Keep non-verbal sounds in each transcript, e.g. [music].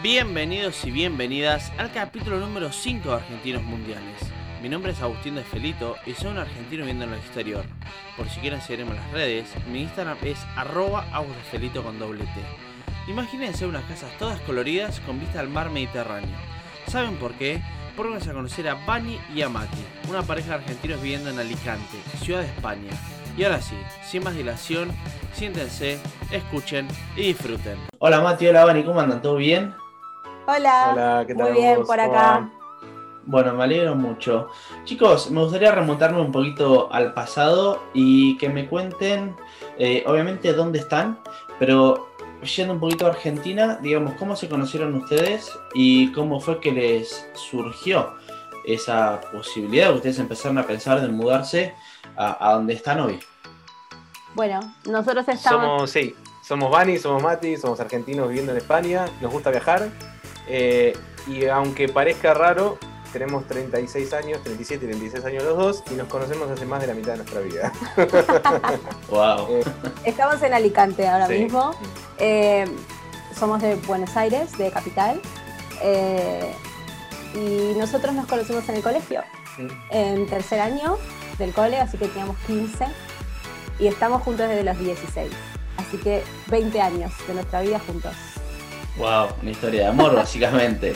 Bienvenidos y bienvenidas al capítulo número 5 de Argentinos Mundiales. Mi nombre es Agustín de Felito y soy un argentino viviendo en el exterior. Por si quieren seguirme en las redes, mi Instagram es arroba con doble. Imagínense unas casas todas coloridas con vista al mar Mediterráneo. ¿Saben por qué? Porque vamos a conocer a Bani y a Mati, una pareja de argentinos viviendo en Alicante, ciudad de España. Y ahora sí, sin más dilación, siéntense, escuchen y disfruten. Hola Mati, hola Bani, ¿cómo andan? ¿Todo bien? Hola, Hola, ¿qué tal muy bien vos? por ¿Cómo acá. Bueno, me alegro mucho. Chicos, me gustaría remontarme un poquito al pasado y que me cuenten, eh, obviamente, dónde están, pero yendo un poquito a Argentina, digamos, cómo se conocieron ustedes y cómo fue que les surgió esa posibilidad que ustedes empezaron a pensar de mudarse a, a donde están hoy. Bueno, nosotros estamos. Somos, sí, somos Vani, somos Mati, somos argentinos viviendo en España, nos gusta viajar. Eh, y aunque parezca raro, tenemos 36 años, 37 y 36 años los dos, y nos conocemos hace más de la mitad de nuestra vida. [laughs] Wow. Eh, Estamos en Alicante ahora sí. mismo. Eh, somos de Buenos Aires, de capital. Eh, y nosotros nos conocimos en el colegio, Mm. en tercer año del cole, así que teníamos 15. Y estamos juntos desde los 16. Así que 20 años de nuestra vida juntos. Wow, una historia de amor, [laughs] básicamente.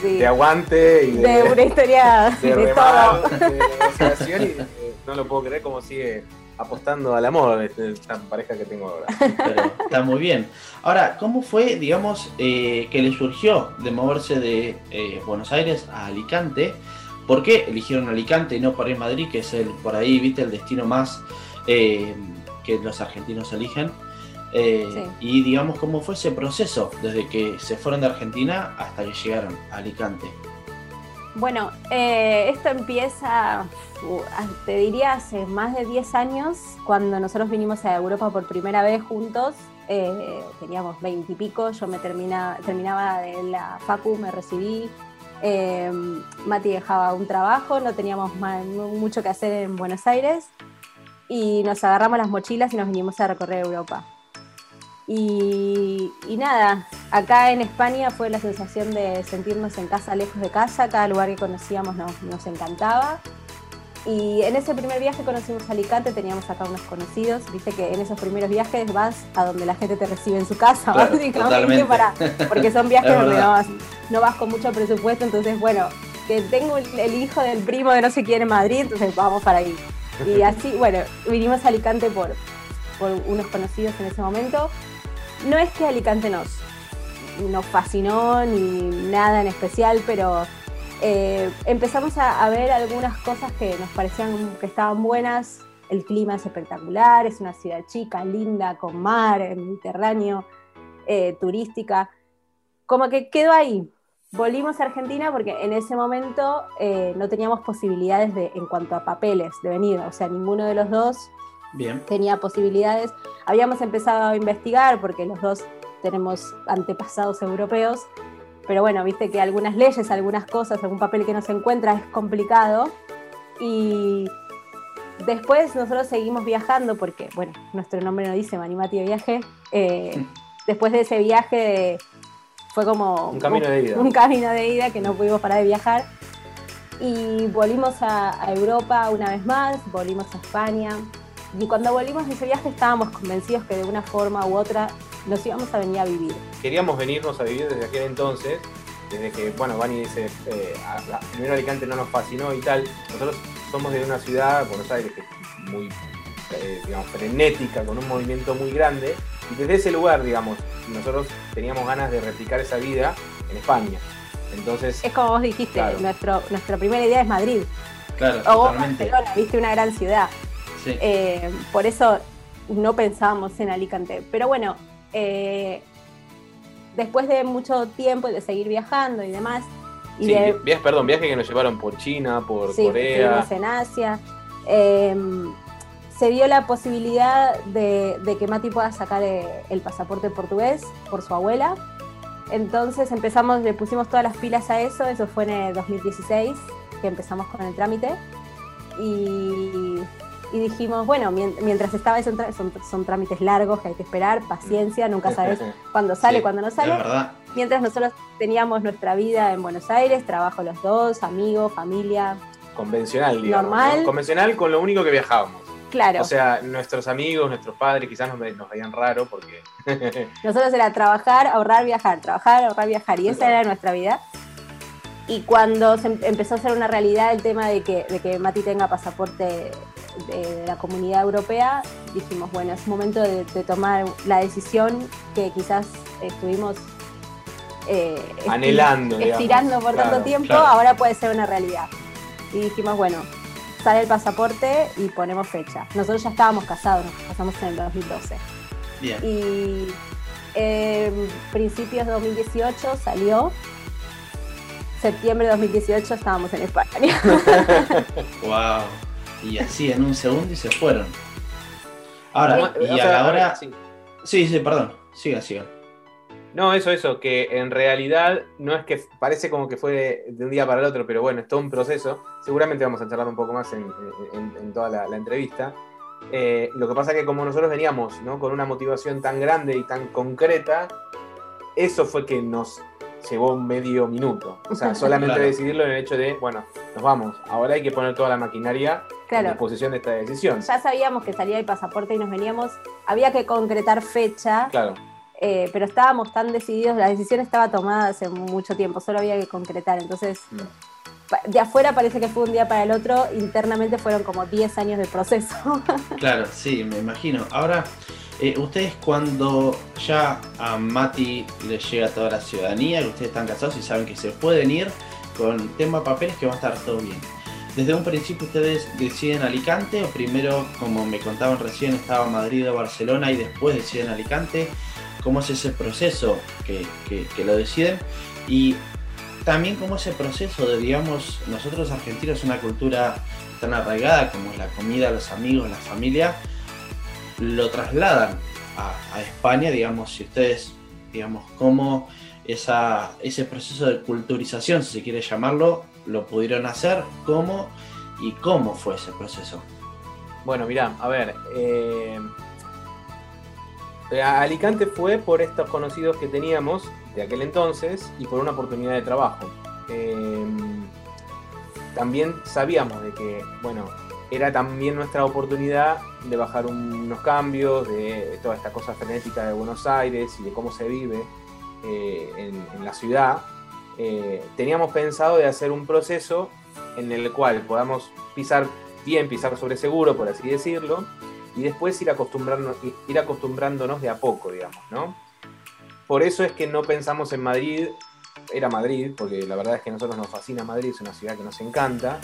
Sí. De aguante y de, De una historia [laughs] de de, remar, todo. de negociación, y eh, no lo puedo creer como sigue apostando al amor este, esta pareja que tengo ahora. Pero está muy bien. Ahora, ¿cómo fue, digamos, eh, que le surgió de moverse de eh, Buenos Aires a Alicante? ¿Por qué eligieron Alicante y no por ahí Madrid, que es el por ahí, viste, el destino más eh, que los argentinos eligen? Eh, Sí. Y digamos, ¿cómo fue ese proceso desde que se fueron de Argentina hasta que llegaron a Alicante? Bueno, eh, esto empieza, te diría, hace más de 10 años, cuando nosotros vinimos a Europa por primera vez juntos. eh, teníamos 20 y pico, yo me termina, terminaba de la Facu, me recibí. Mati dejaba un trabajo, no teníamos mucho que hacer en Buenos Aires y nos agarramos las mochilas y nos vinimos a recorrer Europa. Y, y nada, acá en España fue la sensación de sentirnos en casa, lejos de casa, cada lugar que conocíamos nos, nos encantaba. Y en ese primer viaje conocimos Alicante, teníamos acá unos conocidos, viste que en esos primeros viajes vas a donde la gente te recibe en su casa, Claro, [laughs] básicamente, para, porque son viajes [laughs] Es donde no vas, no vas con mucho presupuesto, entonces bueno, que tengo el, el hijo del primo de no sé quién en Madrid, entonces vamos para ahí. Y [laughs] así, bueno, vinimos a Alicante por, por unos conocidos en ese momento. No es que Alicante nos, nos fascinó ni nada en especial, pero eh, empezamos a, ver algunas cosas que nos parecían que estaban buenas. El clima es espectacular, es una ciudad chica, linda, con mar, mediterráneo, eh, turística. Como que quedó ahí. Volvimos a Argentina porque en ese momento eh, no teníamos posibilidades de, en cuanto a papeles de venir, o sea, ninguno de los dos Bien. tenía posibilidades. Habíamos empezado a investigar porque los dos tenemos antepasados europeos, pero bueno, viste que algunas leyes, algunas cosas, algún papel que no se encuentra es complicado. Y después nosotros seguimos viajando porque, bueno, nuestro nombre no dice Manimati de viaje. Eh, después de ese viaje fue como Un camino de ida. un camino de ida que no pudimos parar de viajar. Y volvimos a, a Europa una vez más, volvimos a España. Y cuando volvimos de ese viaje estábamos convencidos que de una forma u otra nos íbamos a venir a vivir. queríamos venirnos a vivir desde aquel entonces, desde que, bueno, Vani dice, eh, a- a- primero Alicante no nos fascinó y tal. Nosotros somos de una ciudad, Buenos Aires, que es muy, eh, digamos, frenética, con un movimiento muy grande. Y desde ese lugar, digamos, nosotros teníamos ganas de replicar esa vida en España. Entonces, Es como vos dijiste, Claro. nuestro, nuestra primera idea es Madrid. Claro, O totalmente. Barcelona, viste una gran ciudad. Sí. Eh, por eso no pensábamos en Alicante. Pero bueno, eh, después de mucho tiempo de seguir viajando y demás, y sí, de, viajes, perdón, viajes que nos llevaron por China, por sí, Corea. en Asia, eh, se dio la posibilidad de, de que Mati pueda sacar eh, el pasaporte portugués por su abuela. Entonces empezamos, le pusimos todas las pilas a eso, eso fue en el 2016 que empezamos con el trámite. Y, y dijimos, bueno, mien- mientras estaba eso, son, son trámites largos que hay que esperar, paciencia, nunca sabes [laughs] cuándo sale, Sí, cuándo no sale. Mientras nosotros teníamos nuestra vida en Buenos Aires, trabajo los dos, amigos, familia. Convencional, digamos. Normal. ¿no? Convencional con lo único que viajábamos. Claro, O sea, nuestros amigos, nuestros padres quizás nos, ve- nos veían raro porque... [laughs] nosotros era trabajar, ahorrar, viajar, trabajar, ahorrar, viajar, y esa Claro. era nuestra vida. Y cuando se em- empezó a ser una realidad el tema de que, de que Mati tenga pasaporte de, de la comunidad europea, dijimos, bueno, es momento de, de tomar la decisión que quizás estuvimos eh, Anhelando, digamos. estirando por Claro, tanto tiempo, claro. ahora puede ser una realidad. Y dijimos, bueno, sale el pasaporte y ponemos fecha. Nosotros ya estábamos casados, nos casamos en el 2012. Bien. Y en principios de 2018 salió. Septiembre de 2018 estábamos en España. [laughs] [laughs] Wow. Y así en un segundo y se fueron. Ahora, y sea, ahora. sí. Sí, sí, perdón. Sigan, sigan. No, eso, eso, que en realidad no es que parece como que fue de un día para el otro, pero bueno, es todo un proceso. Seguramente vamos a charlar un poco más en, en- en toda la, la entrevista. Eh, lo que pasa que como nosotros veníamos ¿no? con una motivación tan grande y tan concreta, eso fue que nos llevó medio minuto. O sea, [laughs] solamente Claro. decidirlo en el hecho de, bueno, nos vamos, ahora hay que poner toda la maquinaria a Claro, disposición de esta decisión. ya sabíamos que salía el pasaporte y nos veníamos. Había que concretar fecha, Claro, eh, pero estábamos tan decididos, la decisión estaba tomada hace mucho tiempo, solo había que concretar. Entonces, de afuera parece que fue un día para el otro, internamente fueron como 10 años de proceso. Claro, sí, me imagino. Ahora, eh, ustedes cuando ya a Mati le llega toda la ciudadanía, que ustedes están casados y saben que se pueden ir con tema papeles que va a estar todo bien. Desde un principio ustedes deciden Alicante o primero, como me contaban recién, estaba Madrid o Barcelona y después deciden Alicante. ¿Cómo es ese proceso que, que- que lo deciden? Y también cómo ese proceso de, digamos, nosotros argentinos, una cultura tan arraigada como es la comida, los amigos, la familia, lo trasladan a, España, digamos, si ustedes, digamos, cómo esa, ese proceso de culturización, si se quiere llamarlo, lo pudieron hacer, cómo y cómo fue ese proceso. Bueno, mirá, a ver. eh, a Alicante fue por estos conocidos que teníamos de aquel entonces y por una oportunidad de trabajo. Eh, también sabíamos de que, bueno, era también nuestra oportunidad de bajar un- unos cambios, de toda esta cosa frenética de Buenos Aires y de cómo se vive eh, en, la ciudad. Eh, teníamos pensado de hacer un proceso en el cual podamos pisar bien, pisar sobre seguro, por así decirlo, y después ir acostumbrándonos, ir acostumbrándonos de a poco, digamos, ¿no? Por eso es que no pensamos en Madrid, era Madrid, porque la verdad es que a nosotros nos fascina Madrid, es una ciudad que nos encanta.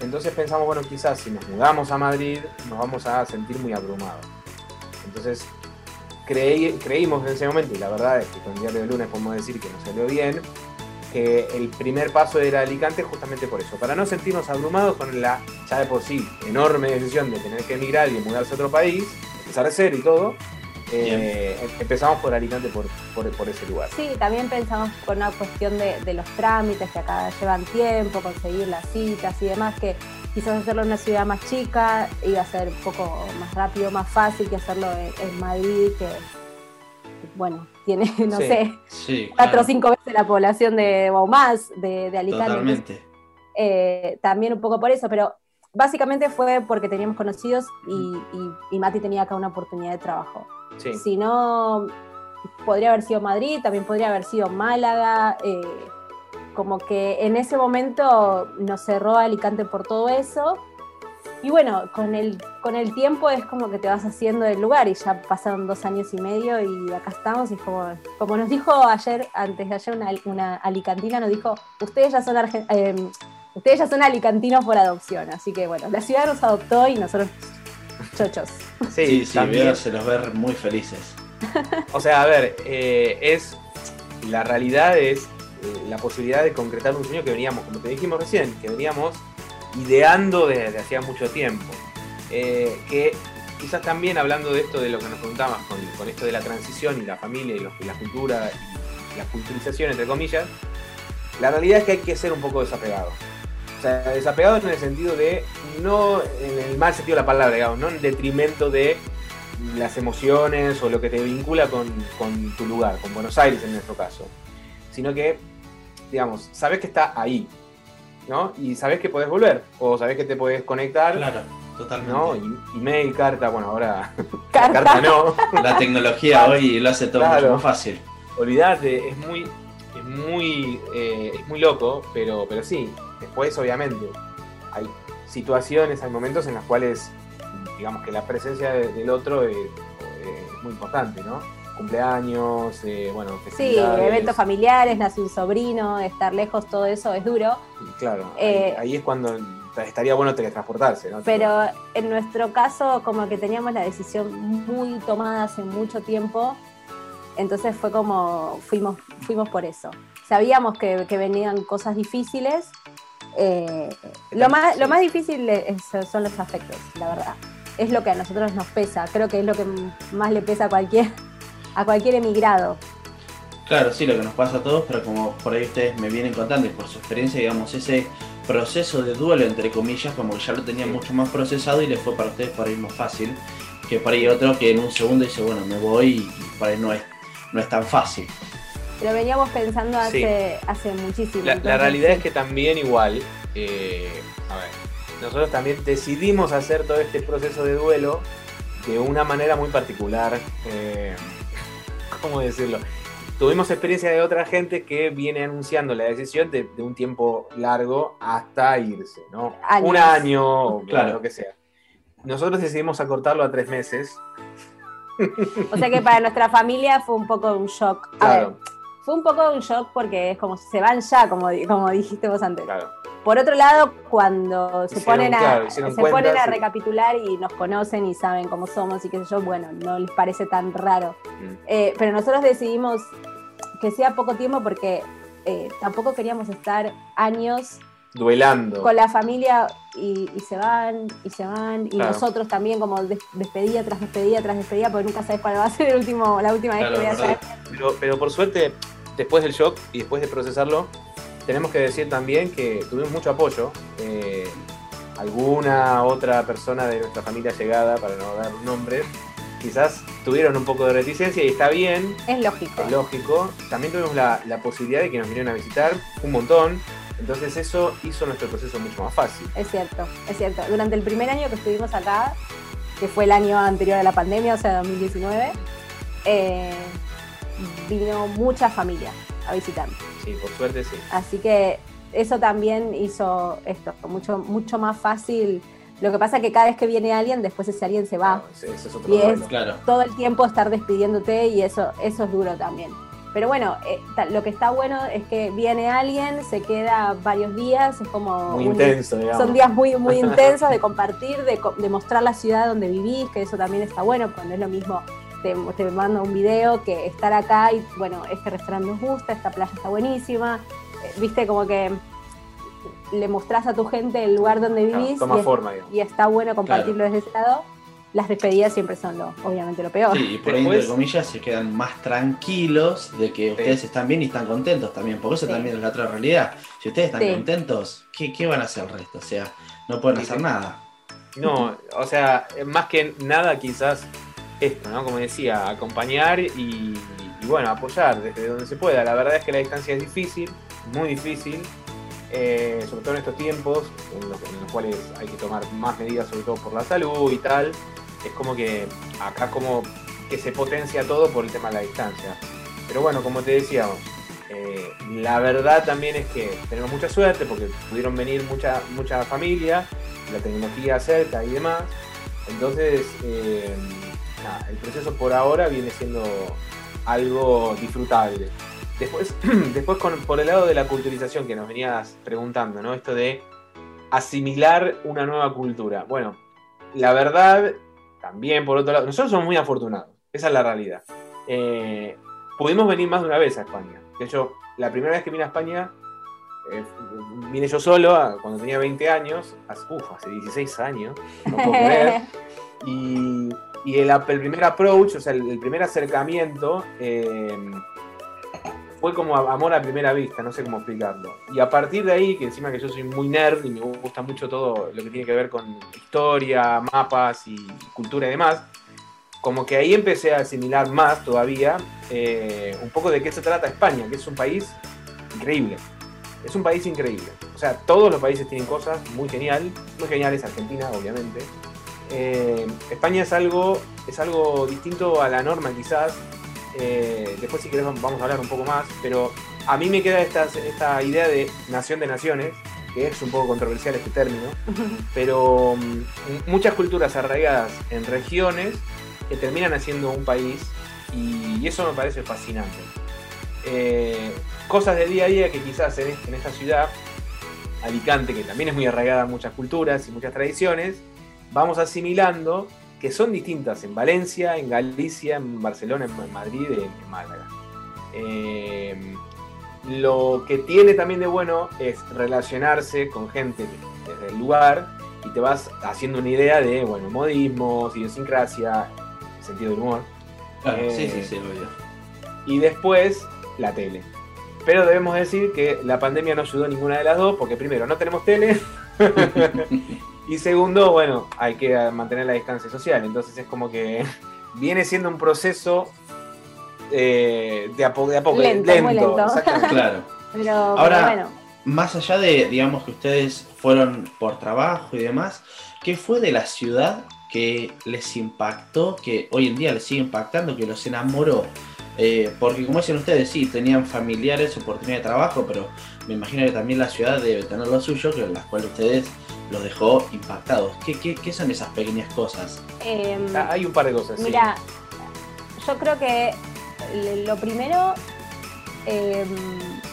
Entonces pensamos, bueno, quizás si nos mudamos a Madrid nos vamos a sentir muy abrumados. Entonces creí, creímos en ese momento, y la verdad es que con el diario de lunes podemos decir que nos salió bien, que el primer paso era Alicante justamente por eso, para no sentirnos abrumados con la ya de por sí enorme decisión de tener que emigrar y mudarse a otro país, empezar de cero y todo. Eh, em- empezamos por Alicante por, por, por ese lugar. Sí, también pensamos con una cuestión de, de los trámites que acá llevan tiempo, conseguir las citas y demás, que quizás hacerlo en una ciudad más chica iba a ser un poco más rápido, más fácil que hacerlo en, en Madrid, que, bueno, tiene, [laughs] no Sí. sé, Sí, cuatro claro, o cinco veces la población de, o más de, de Alicante. Totalmente. eh, también un poco por eso, pero básicamente fue porque teníamos conocidos y, y- y Mati tenía acá una oportunidad de trabajo. Sí. Si no, podría haber sido Madrid, también podría haber sido Málaga. eh, como que en ese momento nos cerró Alicante por todo eso. Y bueno, con el, con el tiempo es como que te vas haciendo del lugar y ya pasaron dos años y medio y acá estamos. Y es como, como nos dijo ayer, antes de ayer, una, una alicantina nos dijo, ustedes ya son eh, ustedes ya son alicantinos por adopción. Así que bueno, la ciudad nos adoptó y nosotros chochos. Sí, sí, también- veo, se los ver muy felices. [laughs] O sea, a ver, eh, es la realidad es eh, la posibilidad de concretar un sueño que veníamos, como te dijimos recién, que veníamos ideando desde hacía mucho tiempo. Eh, que quizás también hablando de esto, de lo que nos preguntabas, con, con esto de la transición y la familia y, los- y la cultura y la culturización, entre comillas, la realidad es que hay que ser un poco desapegado. O sea, desapegado en el sentido de, no en el mal sentido de la palabra, digamos, no en detrimento de las emociones o lo que te vincula con, con tu lugar, con Buenos Aires en nuestro caso. sino que, digamos, sabes que está ahí, ¿no? Y sabes que podés volver, o sabes que te podés conectar, Claro, totalmente. ¿no? Y- Email, carta, bueno, ahora [laughs] Carta. carta no. La tecnología hoy lo hace todo Claro. mucho más fácil. Olvídate, es muy, es muy, eh, es muy loco, pero, pero sí, después obviamente hay situaciones, hay momentos en los cuales, digamos que la presencia de- del otro es, es muy importante, ¿no? Cumpleaños, eh, bueno, Sí, eventos familiares, nace un sobrino, estar lejos, todo eso es duro. Y Claro, Eh, ahí, ahí es cuando estaría bueno teletransportarse, ¿no? Pero en nuestro caso, como que teníamos la decisión muy tomada hace mucho tiempo, entonces fue como fuimos, fuimos por eso. Sabíamos que, que venían cosas difíciles. Eh, lo, más, lo más difícil es- son los afectos, la verdad. Es lo que a nosotros nos pesa. Creo que es lo que más le pesa a cualquier, a cualquier emigrado. Claro, sí, lo que nos pasa a todos, pero como por ahí ustedes me vienen contando y por su experiencia, digamos, ese proceso de duelo, entre comillas, como que ya lo tenían mucho más procesado y les fue para ustedes por ahí más fácil que para ahí otro que en un segundo dice, bueno, me voy y para ahí no es, no es tan fácil. Lo veníamos pensando Sí. hace, hace muchísimo. La, la realidad sí. es que también igual, eh, a ver, nosotros también decidimos hacer todo este proceso de duelo de una manera muy particular. eh, [laughs] ¿Cómo decirlo? Tuvimos experiencia de otra gente que viene anunciando la decisión de, de un tiempo largo hasta irse, ¿no? Años. Un año, [laughs] Claro. lo que sea. Nosotros decidimos acortarlo a tres meses. O sea que para [laughs] nuestra familia fue un poco un shock. A Claro, ver, fue un poco un shock porque es como se van ya, como, como dijiste vos antes. claro. Por otro lado, cuando se Hicieron, ponen a, claro, se ponen a recapitular y nos conocen y saben cómo somos y qué sé yo, bueno, no les parece tan raro. Mm. Eh, pero nosotros decidimos que sea poco tiempo porque eh, tampoco queríamos estar años Duelando. con la familia y, y se van y se van y Claro. nosotros también como des- despedida tras despedida tras despedida porque nunca sabes cuál va a ser el último, la última vez Claro, que voy a hacer. Pero, pero por suerte, después del shock y después de procesarlo, tenemos que decir también que tuvimos mucho apoyo. Eh, alguna otra persona de nuestra familia llegada, para no dar nombres, quizás tuvieron un poco de reticencia y está bien, Es lógico. es lógico. También tuvimos la, la posibilidad de que nos vinieran a visitar un montón. Entonces eso hizo nuestro proceso mucho más fácil. Es cierto, es cierto. Durante el primer año que estuvimos acá, que fue el año anterior a la pandemia, o sea, 2019, eh, vino mucha familia a visitarnos. Sí, por suerte sí. Así que eso también hizo esto mucho, mucho más fácil. Lo que pasa es que cada vez que viene alguien, después ese alguien se va. Claro, ese- ese es otro Y es-. Claro. Todo el tiempo estar despidiéndote y eso, eso es duro también. Pero bueno, eh, lo que está bueno es que viene alguien, se queda varios días, es como Muy un- intenso, digamos. son días muy, muy [laughs] intensos de compartir, de, de mostrar la ciudad donde vivís, que eso también está bueno, porque no es lo mismo te, te mando un video que estar acá y, bueno, este restaurante nos gusta, esta playa está buenísima, Eh, viste, como que le mostrás a tu gente el lugar donde Claro, vivís toma y, es- forma, digamos. y está bueno compartirlo desde ese lado. Las despedidas siempre son lo, obviamente lo peor. Sí, y por ahí, entre comillas, se quedan más tranquilos de que ustedes están bien y están contentos también, porque eso Sí. también es la otra realidad. Si ustedes están Sí. contentos, ¿qué, ¿qué van a hacer el resto? O sea, no pueden Sí, hacer sí. nada. No, o sea, más que nada quizás esto, ¿no? Como decía, acompañar y, bueno, apoyar desde donde se pueda. La verdad es que la distancia es difícil, muy difícil, eh, sobre todo en estos tiempos en los, cuales hay que tomar más medidas, sobre todo por la salud y tal. Es como que acá como que se potencia todo por el tema de la distancia. Pero bueno, como te decíamos, eh, la verdad también es que tenemos mucha suerte porque pudieron venir mucha, mucha familia, la tecnología cerca y demás. Entonces, eh, nada, el proceso por ahora viene siendo algo disfrutable. Después, [clears throat] después con, por el lado de la culturización que nos venías preguntando, ¿no? Esto de asimilar una nueva cultura. Bueno, la verdad, también por otro lado, nosotros somos muy afortunados, esa es la realidad. Eh, pudimos venir más de una vez a España. De hecho, la primera vez que vine a España, eh, vine yo solo a- cuando tenía 20 años, hace, uf, hace 16 años, no puedo creer. [laughs] Y, y el, el primer approach, o sea, el, el primer acercamiento, eh, fue como amor a primera vista, no sé cómo explicarlo. Y a partir de ahí, que encima que yo soy muy nerd y me gusta mucho todo lo que tiene que ver con historia, mapas y cultura y demás, como que ahí empecé a asimilar más todavía eh, un poco de qué se trata España, que es un país increíble. Es un país increíble. O sea, todos los países tienen cosas muy genial, muy geniales, Argentina, obviamente. Eh, España es algo, es algo distinto a la norma, quizás. Eh, después, si querés, vamos a hablar un poco más. Pero a mí me queda esta, esta idea de nación de naciones, que es un poco controversial este término. [laughs] Pero mm, muchas culturas arraigadas en regiones que terminan haciendo un país y eso me parece fascinante. Eh, cosas del día a día que quizás en, esta ciudad, Alicante, que también es muy arraigada a muchas culturas y muchas tradiciones, vamos asimilando que son distintas en Valencia, en Galicia, en Barcelona, en Madrid, en, Málaga. Eh, lo que tiene también de bueno es relacionarse con gente desde el lugar y te vas haciendo una idea de, bueno, modismos, idiosincrasia, sentido del humor. sí, sí, eh, sí, Y después, la tele. Pero debemos decir que la pandemia no ayudó a ninguna de las dos, porque primero, no tenemos tele. [laughs] y segundo, bueno, hay que mantener la distancia social. Entonces es como que [laughs] viene siendo un proceso eh, de a poco, de a poco lento. lento. Claro. Pero, Ahora, más allá de, digamos, que ustedes fueron por trabajo y demás, ¿qué fue de la ciudad que les impactó, que hoy en día les sigue impactando, que los enamoró. Eh, porque como dicen ustedes, sí, tenían familiares, oportunidad de trabajo, pero me imagino que también la ciudad debe tener lo suyo, que las cuales ustedes los dejó impactados. ¿Qué, son esas pequeñas cosas? Em, ah, hay un par de cosas. Mira, yo creo que lo primero, em,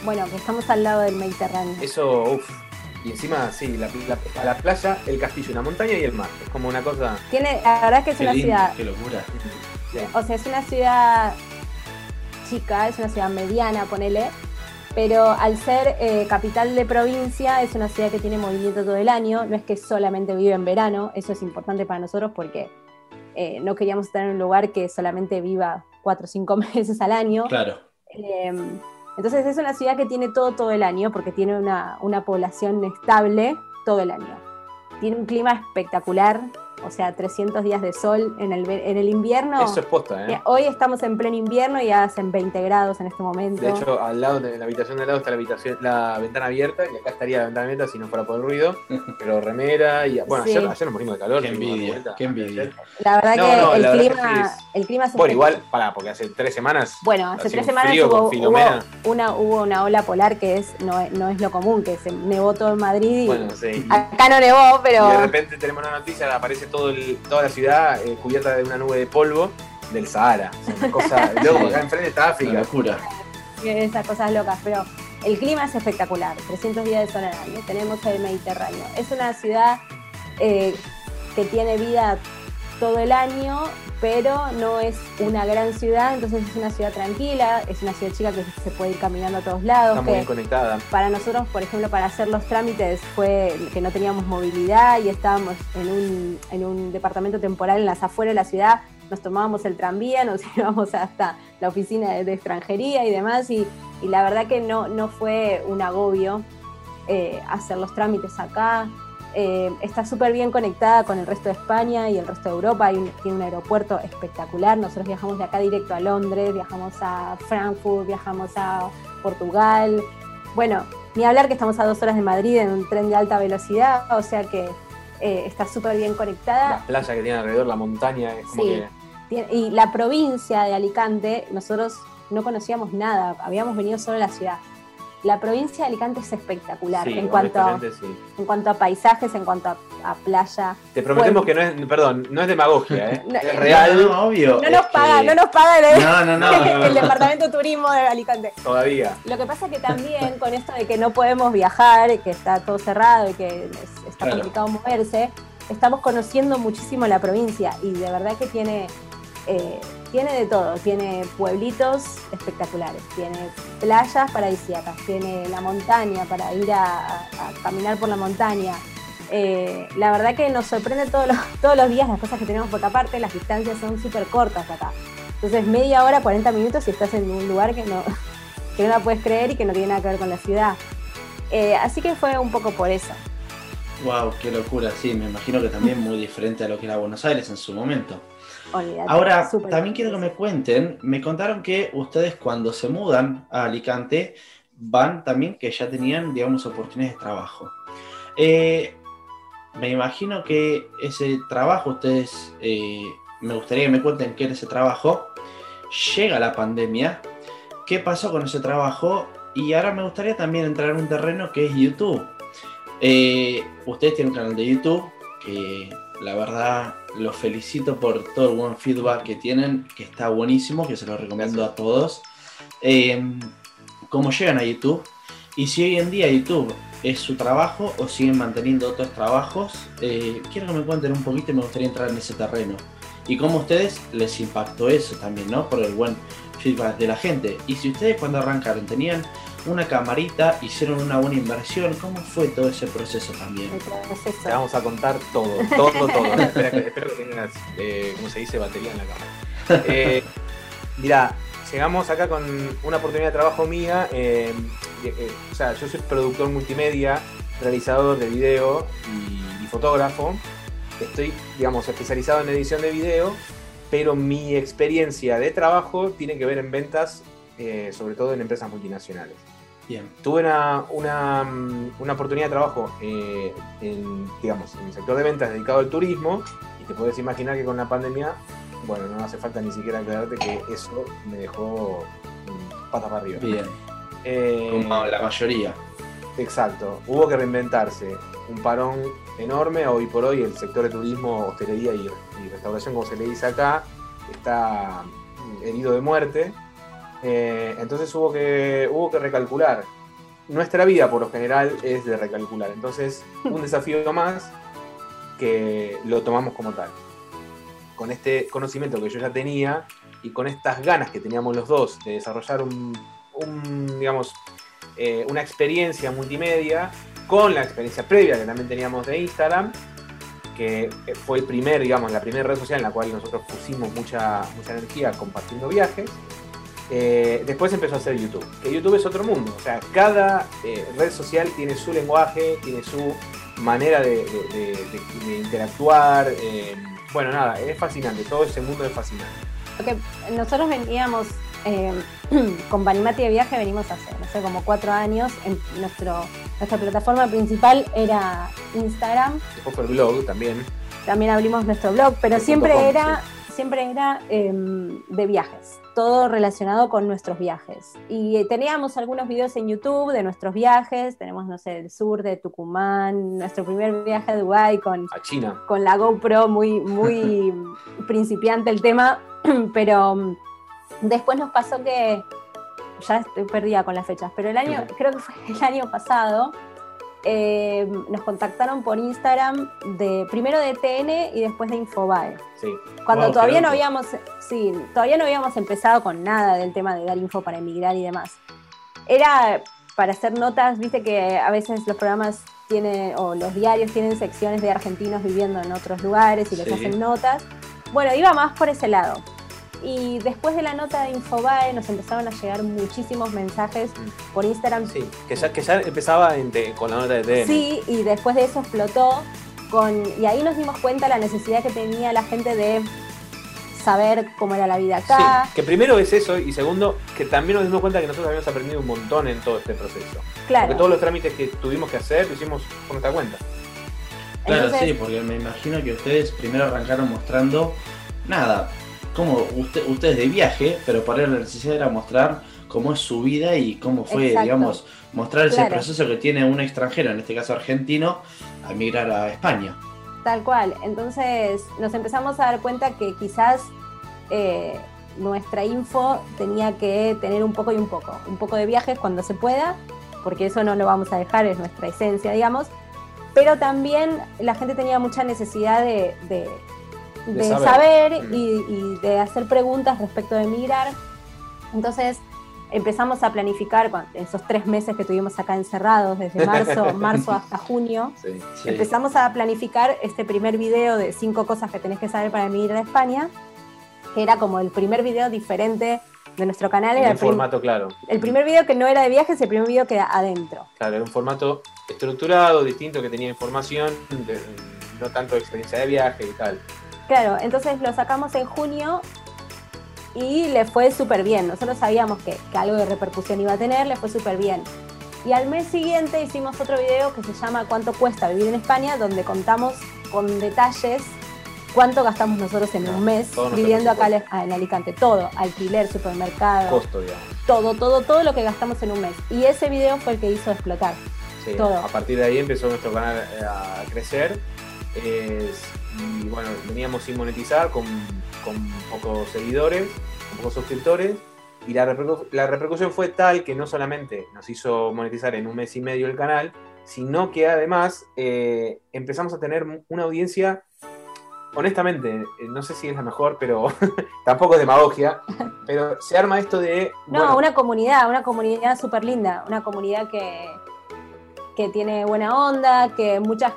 bueno, que estamos al lado del Mediterráneo. Eso, uff, y encima, sí, la, la, playa, el castillo, una montaña y el mar. Es como una cosa. Tiene, la verdad que es una ciudad. Qué locura. O sea, es una ciudad chica, es una ciudad mediana, ponele. Pero al ser eh, capital de provincia, es una ciudad que tiene movimiento todo el año. No es que solamente vive en verano. Eso es importante para nosotros porque eh, no queríamos estar en un lugar que solamente viva cuatro o cinco [laughs] meses al año. Claro. Em, entonces es una ciudad que tiene todo todo el año porque tiene una, una población estable todo el año. Tiene un clima espectacular, o sea, 300 días de sol en el, en el invierno. Eso es posta, ¿eh? Hoy estamos en pleno invierno y hacen 20 grados en este momento. De hecho, al lado de la habitación de al lado está la, habitación, la ventana abierta, y acá estaría la ventana abierta si no fuera por el ruido, [laughs] pero remera y... Bueno, ayer, nos morimos de calor. Qué envidia, qué envidia. La verdad que el, clima, el clima Bueno, igual, pará, porque hace tres semanas... Bueno, hace tres semanas hubo, una, hubo una ola polar que es no, no es lo común, que se nevó todo en Madrid y bueno, sí. acá no nevó, pero... Y de repente tenemos una noticia, aparece todo el, toda la ciudad eh, cubierta de una nube de polvo del Sahara. una cosa [laughs] loca. Acá enfrente está África. locura. Esas cosas locas, pero el clima es espectacular. 300 días de sol al año. Tenemos el Mediterráneo. Es una ciudad eh, que tiene vida todo el año, pero no es una gran ciudad, entonces es una ciudad tranquila, es una ciudad chica que se puede ir caminando a todos lados. Está muy conectada. Para nosotros, por ejemplo, para hacer los trámites fue que no teníamos movilidad y estábamos en un, en un departamento temporal en las afueras de la ciudad, nos tomábamos el tranvía, nos [laughs] íbamos hasta la oficina de, extranjería y demás, y, y, la verdad que no, no fue un agobio eh, hacer los trámites acá. Eh, está súper bien conectada con el resto de España y el resto de Europa. Hay tiene un aeropuerto espectacular. Nosotros viajamos de acá directo a Londres, viajamos a Frankfurt, viajamos a Portugal. Bueno, ni hablar que estamos a dos horas de Madrid en un tren de alta velocidad, o sea que eh, está súper bien conectada. La playa que tiene alrededor, la montaña, es como que... Y la provincia de Alicante, nosotros no conocíamos nada, habíamos venido solo a la ciudad la provincia de Alicante es espectacular en, cuanto a, en cuanto a paisajes, en cuanto a, playa. Te prometemos que no es, perdón, no es demagogia, ¿eh? [laughs] es real. No, obvio. No nos paga, no nos paga el, [laughs] el, departamento de turismo de Alicante. Todavía. Lo que pasa es que también con esto de que no podemos viajar, que está todo cerrado y que está complicado moverse, estamos conociendo muchísimo la provincia y de verdad que tiene eh, tiene de todo, tiene pueblitos espectaculares, tiene playas paradisíacas, tiene la montaña para ir a, caminar por la montaña. Eh, la verdad que nos sorprende todos los, [laughs] todos los días las cosas que tenemos por otra parte, las distancias son súper cortas acá. Entonces media hora, 40 minutos y estás en un lugar que no, [laughs] que no la puedes creer y que no tiene nada que ver con la ciudad. Eh, así que fue un poco por eso. Wow, qué locura, sí, me imagino que también muy diferente a lo que era Buenos Aires en su momento. Olvídate, Ahora, también quiero que me cuenten, me contaron que ustedes cuando se mudan a Alicante van también que ya tenían, digamos, oportunidades de trabajo. Eh, me imagino que ese trabajo, ustedes, eh, me gustaría que me cuenten qué era ese trabajo. Llega la pandemia, qué pasó con ese trabajo y ahora me gustaría también entrar en un terreno que es YouTube. Eh, ustedes tienen un canal de YouTube que la verdad los felicito por todo el buen feedback que tienen, que está buenísimo, que se lo recomiendo a todos. Eh, ¿Cómo llegan a YouTube? Y si hoy en día YouTube es su trabajo o siguen manteniendo otros trabajos, eh, quiero que me cuenten un poquito y me gustaría entrar en ese terreno. Y cómo a ustedes les impactó eso también, ¿no? Por el buen feedback de la gente. Y si ustedes cuando arrancaron tenían una camarita, hicieron una buena inversión, ¿cómo fue todo ese proceso también? proceso. Te vamos a contar todo, todo, todo. [laughs] Que- espero que tengas, eh, como se dice, batería en la cámara. Eh, mirá, llegamos acá con una oportunidad de trabajo mía. eh, eh, eh, o sea, yo soy productor multimedia, realizador de video y, y fotógrafo. Estoy, digamos, especializado en edición de video, pero mi experiencia de trabajo tiene que ver en ventas, eh, sobre todo en empresas multinacionales. Bien. Tuve una, una, una oportunidad de trabajo eh, en, digamos, en el sector de ventas dedicado al turismo y te puedes imaginar que con la pandemia, bueno, no hace falta ni siquiera aclararte que eso me dejó mm, patas para arriba. Bien, Eh, como la mayoría. Exacto, hubo que reinventarse. Un parón enorme, hoy por hoy el sector de turismo, hostelería y, y restauración, como se le dice acá, está mm, herido de muerte. Eh, entonces hubo que, hubo que recalcular. Nuestra vida por lo general es de recalcular. Entonces, un desafío más que lo tomamos como tal. Con este conocimiento que yo ya tenía y con estas ganas que teníamos los dos de desarrollar un, digamos, eh, una experiencia multimedia con la experiencia previa que también teníamos de Instagram, que fue el primer, digamos, la primera red social en la cual nosotros pusimos mucha, mucha energía compartiendo viajes. Eh, después empezó a hacer YouTube, que YouTube es otro mundo, o sea, cada eh, red social tiene su lenguaje, tiene su manera de, de- de- de- de interactuar. eh, bueno, nada, es fascinante, todo ese mundo es fascinante. Porque nosotros veníamos [clears throat] con Banimati de viaje, venimos hace, no sé, como cuatro años. En nuestro, nuestra plataforma principal era Instagram. Después fue el blog también. También abrimos nuestro blog, pero El siempre com, era, siempre era eh, de viajes. Todo relacionado con nuestros viajes. Y eh, teníamos algunos videos en YouTube de nuestros viajes. Tenemos, no sé, el sur de Tucumán, nuestro primer viaje a Dubái con A China. con la GoPro muy, muy [laughs] principiante el tema, [clears throat] pero mm, después nos pasó que, ya estoy perdida con las fechas, pero el año, creo que fue el año pasado, eh, nos contactaron por Instagram de primero de TN y después de Infobae. Sí. Cuando Wow, todavía no habíamos, sí, todavía no habíamos empezado con nada del tema de dar info para emigrar y demás. Era para hacer notas, viste que a veces los programas tienen, o los diarios tienen secciones de argentinos viviendo en otros lugares y les Sí. hacen notas. Bueno, iba más por ese lado. Y después de la nota de Infobae nos empezaron a llegar muchísimos mensajes por Instagram Sí, que ya, que ya empezaba en te- con la nota de TN. Sí, y después de eso explotó con, y ahí nos dimos cuenta la necesidad que tenía la gente de saber cómo era la vida acá. Sí, que primero es eso y segundo, que también nos dimos cuenta que nosotros habíamos aprendido un montón en todo este proceso. claro. Porque todos los trámites que tuvimos que hacer lo hicimos por nuestra cuenta. Claro, Entonces- sí, porque me imagino que ustedes primero arrancaron mostrando nada, como usted, ustedes de viaje, pero para la necesidad era mostrar cómo es su vida y cómo fue, Exacto. digamos, mostrar ese Claro. proceso que tiene un extranjero, en este caso argentino, a emigrar a España. Tal cual. Entonces nos empezamos a dar cuenta que quizás eh, nuestra info tenía que tener un poco y un poco. Un poco de viajes cuando se pueda, porque eso no lo vamos a dejar, es nuestra esencia, digamos. Pero también la gente tenía mucha necesidad de, de- De de saber. saber, y, y de hacer preguntas respecto de emigrar. Entonces empezamos a planificar esos tres meses que tuvimos acá encerrados, desde [laughs] marzo, marzo hasta junio. Sí. Sí. Empezamos a planificar este primer video de cinco cosas que tenés que saber para emigrar a España, que era como el primer video diferente de nuestro canal. Era el, formato claro. el primer video que no era de viajes, el primer video que era adentro. Claro, era un formato estructurado, distinto, que tenía información, de- no tanto de experiencia de viaje y tal. Claro, entonces lo sacamos en junio y le fue súper bien. Nosotros sabíamos que, que algo de repercusión iba a tener, le fue súper bien. Y al mes siguiente hicimos otro video que se llama ¿Cuánto cuesta vivir en España? donde contamos con detalles cuánto gastamos nosotros en No, un mes todo nuestro viviendo acá en Alicante. Todo, alquiler, supermercado, Costo, digamos. todo, todo, todo lo que gastamos en un mes. Y ese video fue el que hizo explotar. Sí, Todo. A partir de ahí empezó nuestro canal eh, a crecer. Es- y bueno, veníamos sin monetizar, con, con pocos seguidores, con pocos suscriptores. Y la, repercu- la repercusión fue tal que no solamente nos hizo monetizar en un mes y medio el canal, sino que además eh, empezamos a tener una audiencia, honestamente, eh, no sé si es la mejor, pero [laughs] tampoco es demagogia, pero se arma esto de... No, bueno, una comunidad, una comunidad súper linda, una comunidad que, que tiene buena onda, que muchas,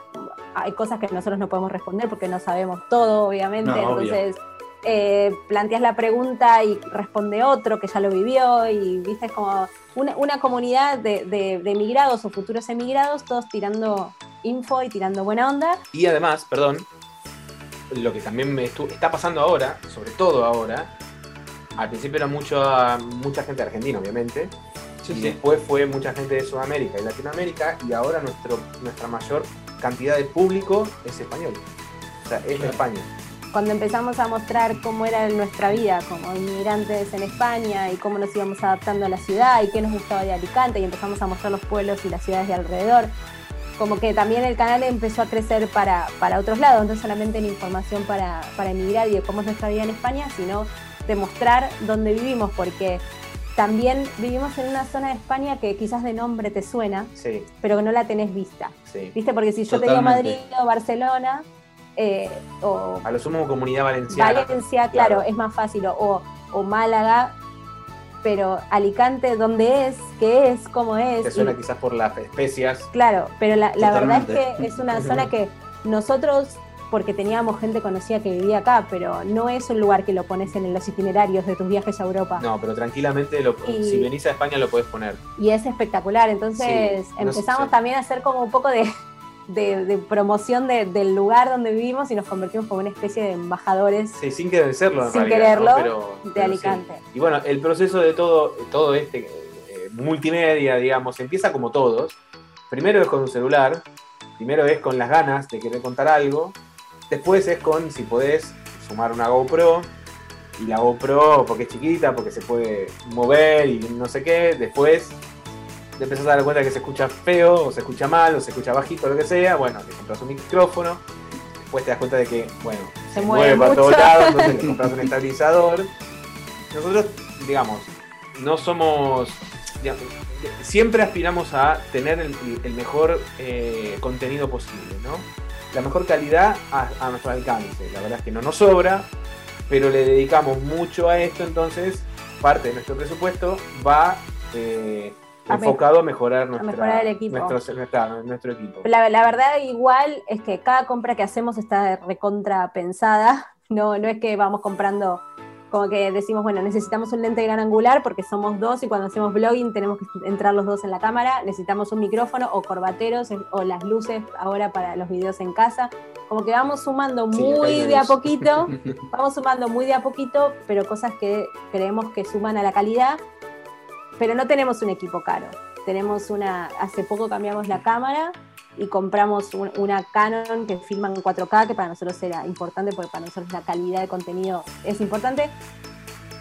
hay cosas que nosotros no podemos responder porque no sabemos todo, obviamente, No, entonces eh, planteas la pregunta y responde otro que ya lo vivió y viste es como una, una comunidad de, de, de emigrados o futuros emigrados, todos tirando info y tirando buena onda. Y además, perdón, lo que también me está pasando ahora, sobre todo ahora, al principio era mucho, mucha gente argentina, obviamente, Sí, y sí. después fue mucha gente de Sudamérica y Latinoamérica, y ahora nuestro, nuestra mayor cantidad de público es español. O sea, es de. España. cuando empezamos a mostrar cómo era nuestra vida como inmigrantes en España y cómo nos íbamos adaptando a la ciudad y qué nos gustaba de Alicante y empezamos a mostrar los pueblos y las ciudades de alrededor, como que también el canal empezó a crecer para, para otros lados, no solamente en información para, para emigrar y de cómo es nuestra vida en España, sino de mostrar dónde vivimos, porque también vivimos en una zona de España que quizás de nombre te suena, Sí, pero que no la tenés vista. sí. ¿Viste? Porque si yo te digo Totalmente. Madrid o Barcelona, eh, o A lo sumo comunidad valenciana. Valencia, claro, Claro. es más fácil, o, o Málaga, pero Alicante, ¿dónde es? ¿Qué es? ¿Cómo es? Te Y- suena quizás por las especias. claro, pero la, la verdad es Totalmente. que es una [laughs] zona que nosotros, porque teníamos gente conocida que vivía acá, pero no es un lugar que lo pones en los itinerarios de tus viajes a Europa. No, pero tranquilamente, lo- Y- si venís a España lo podés poner. Y es espectacular, entonces Sí, no sé, empezamos también a hacer como un poco de, de- de promoción de- del lugar donde vivimos y nos convertimos como una especie de embajadores Sí, sin querer serlo en Sin realidad, quererlo, ¿no? Pero- de pero sí. Alicante. Y bueno, el proceso de todo, todo este eh, multimedia, digamos, empieza como todos. Primero es con un celular, primero es con las ganas de querer contar algo, después es con, si podés, sumar una GoPro, y la GoPro porque es chiquita, porque se puede mover y no sé qué, después te empezás a dar cuenta que se escucha feo, o se escucha mal, o se escucha bajito, lo que sea, bueno, te compras un micrófono, después te das cuenta de que, bueno, Se se, mueve mueve, para todos lados, [laughs] entonces le compras un estabilizador. Nosotros, digamos, no somos. digamos, siempre aspiramos a tener el, el mejor eh, contenido posible, ¿no? La mejor calidad a, a nuestro alcance. La verdad es que no nos sobra, pero le dedicamos mucho a esto, entonces parte de nuestro presupuesto va eh, A enfocado a mejorar, nuestra- mejorar el equipo. Nuestro, nuestra- nuestro equipo. La, la verdad igual es que cada compra que hacemos está recontra pensada, [laughs] no, no es que vamos comprando como que decimos, bueno, necesitamos un lente gran angular porque somos dos y cuando hacemos blogging tenemos que entrar los dos en la cámara, necesitamos un micrófono o corbateros eh, o las luces ahora para los videos en casa, como que vamos sumando Sí, muy hay de a poquito, [laughs] vamos sumando muy de a poquito, pero cosas que creemos que suman a la calidad, pero no tenemos un equipo caro. Tenemos una, hace poco cambiamos la cámara y compramos un- una Canon que filma en 4K, que para nosotros era importante, porque para nosotros la calidad de contenido es importante.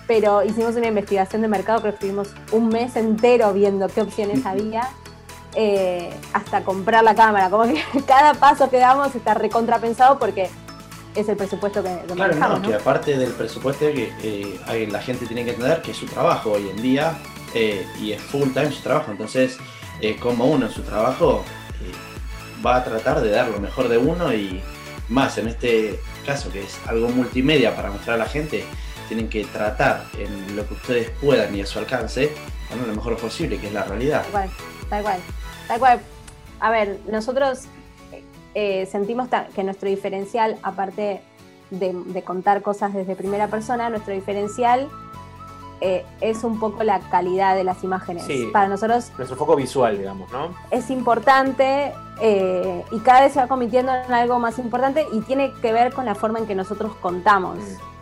Pero hicimos una investigación de mercado, creo que estuvimos un mes entero viendo qué opciones había, eh, hasta comprar la cámara. Como que [laughs] cada paso que damos está recontrapensado porque es el presupuesto que, que Claro, manejamos, no, ¿no? que aparte del presupuesto que eh, la gente tiene que entender que es su trabajo hoy en día eh, y es full time su trabajo, entonces como uno en su trabajo va a tratar de dar lo mejor de uno y más en este caso que es algo multimedia para mostrar a la gente, tienen que tratar en lo que ustedes puedan y a su alcance, bueno, lo mejor posible, que es la realidad. Tal cual, tal cual, tal cual. A ver, nosotros eh, sentimos ta- que nuestro diferencial, aparte de contar cosas desde primera persona, nuestro diferencial eh, es un poco la calidad de las imágenes. Sí. Para nosotros Nuestro foco visual, digamos, ¿no? es importante eh, y cada vez se va convirtiendo en algo más importante y tiene que ver con la forma en que nosotros contamos. Mm.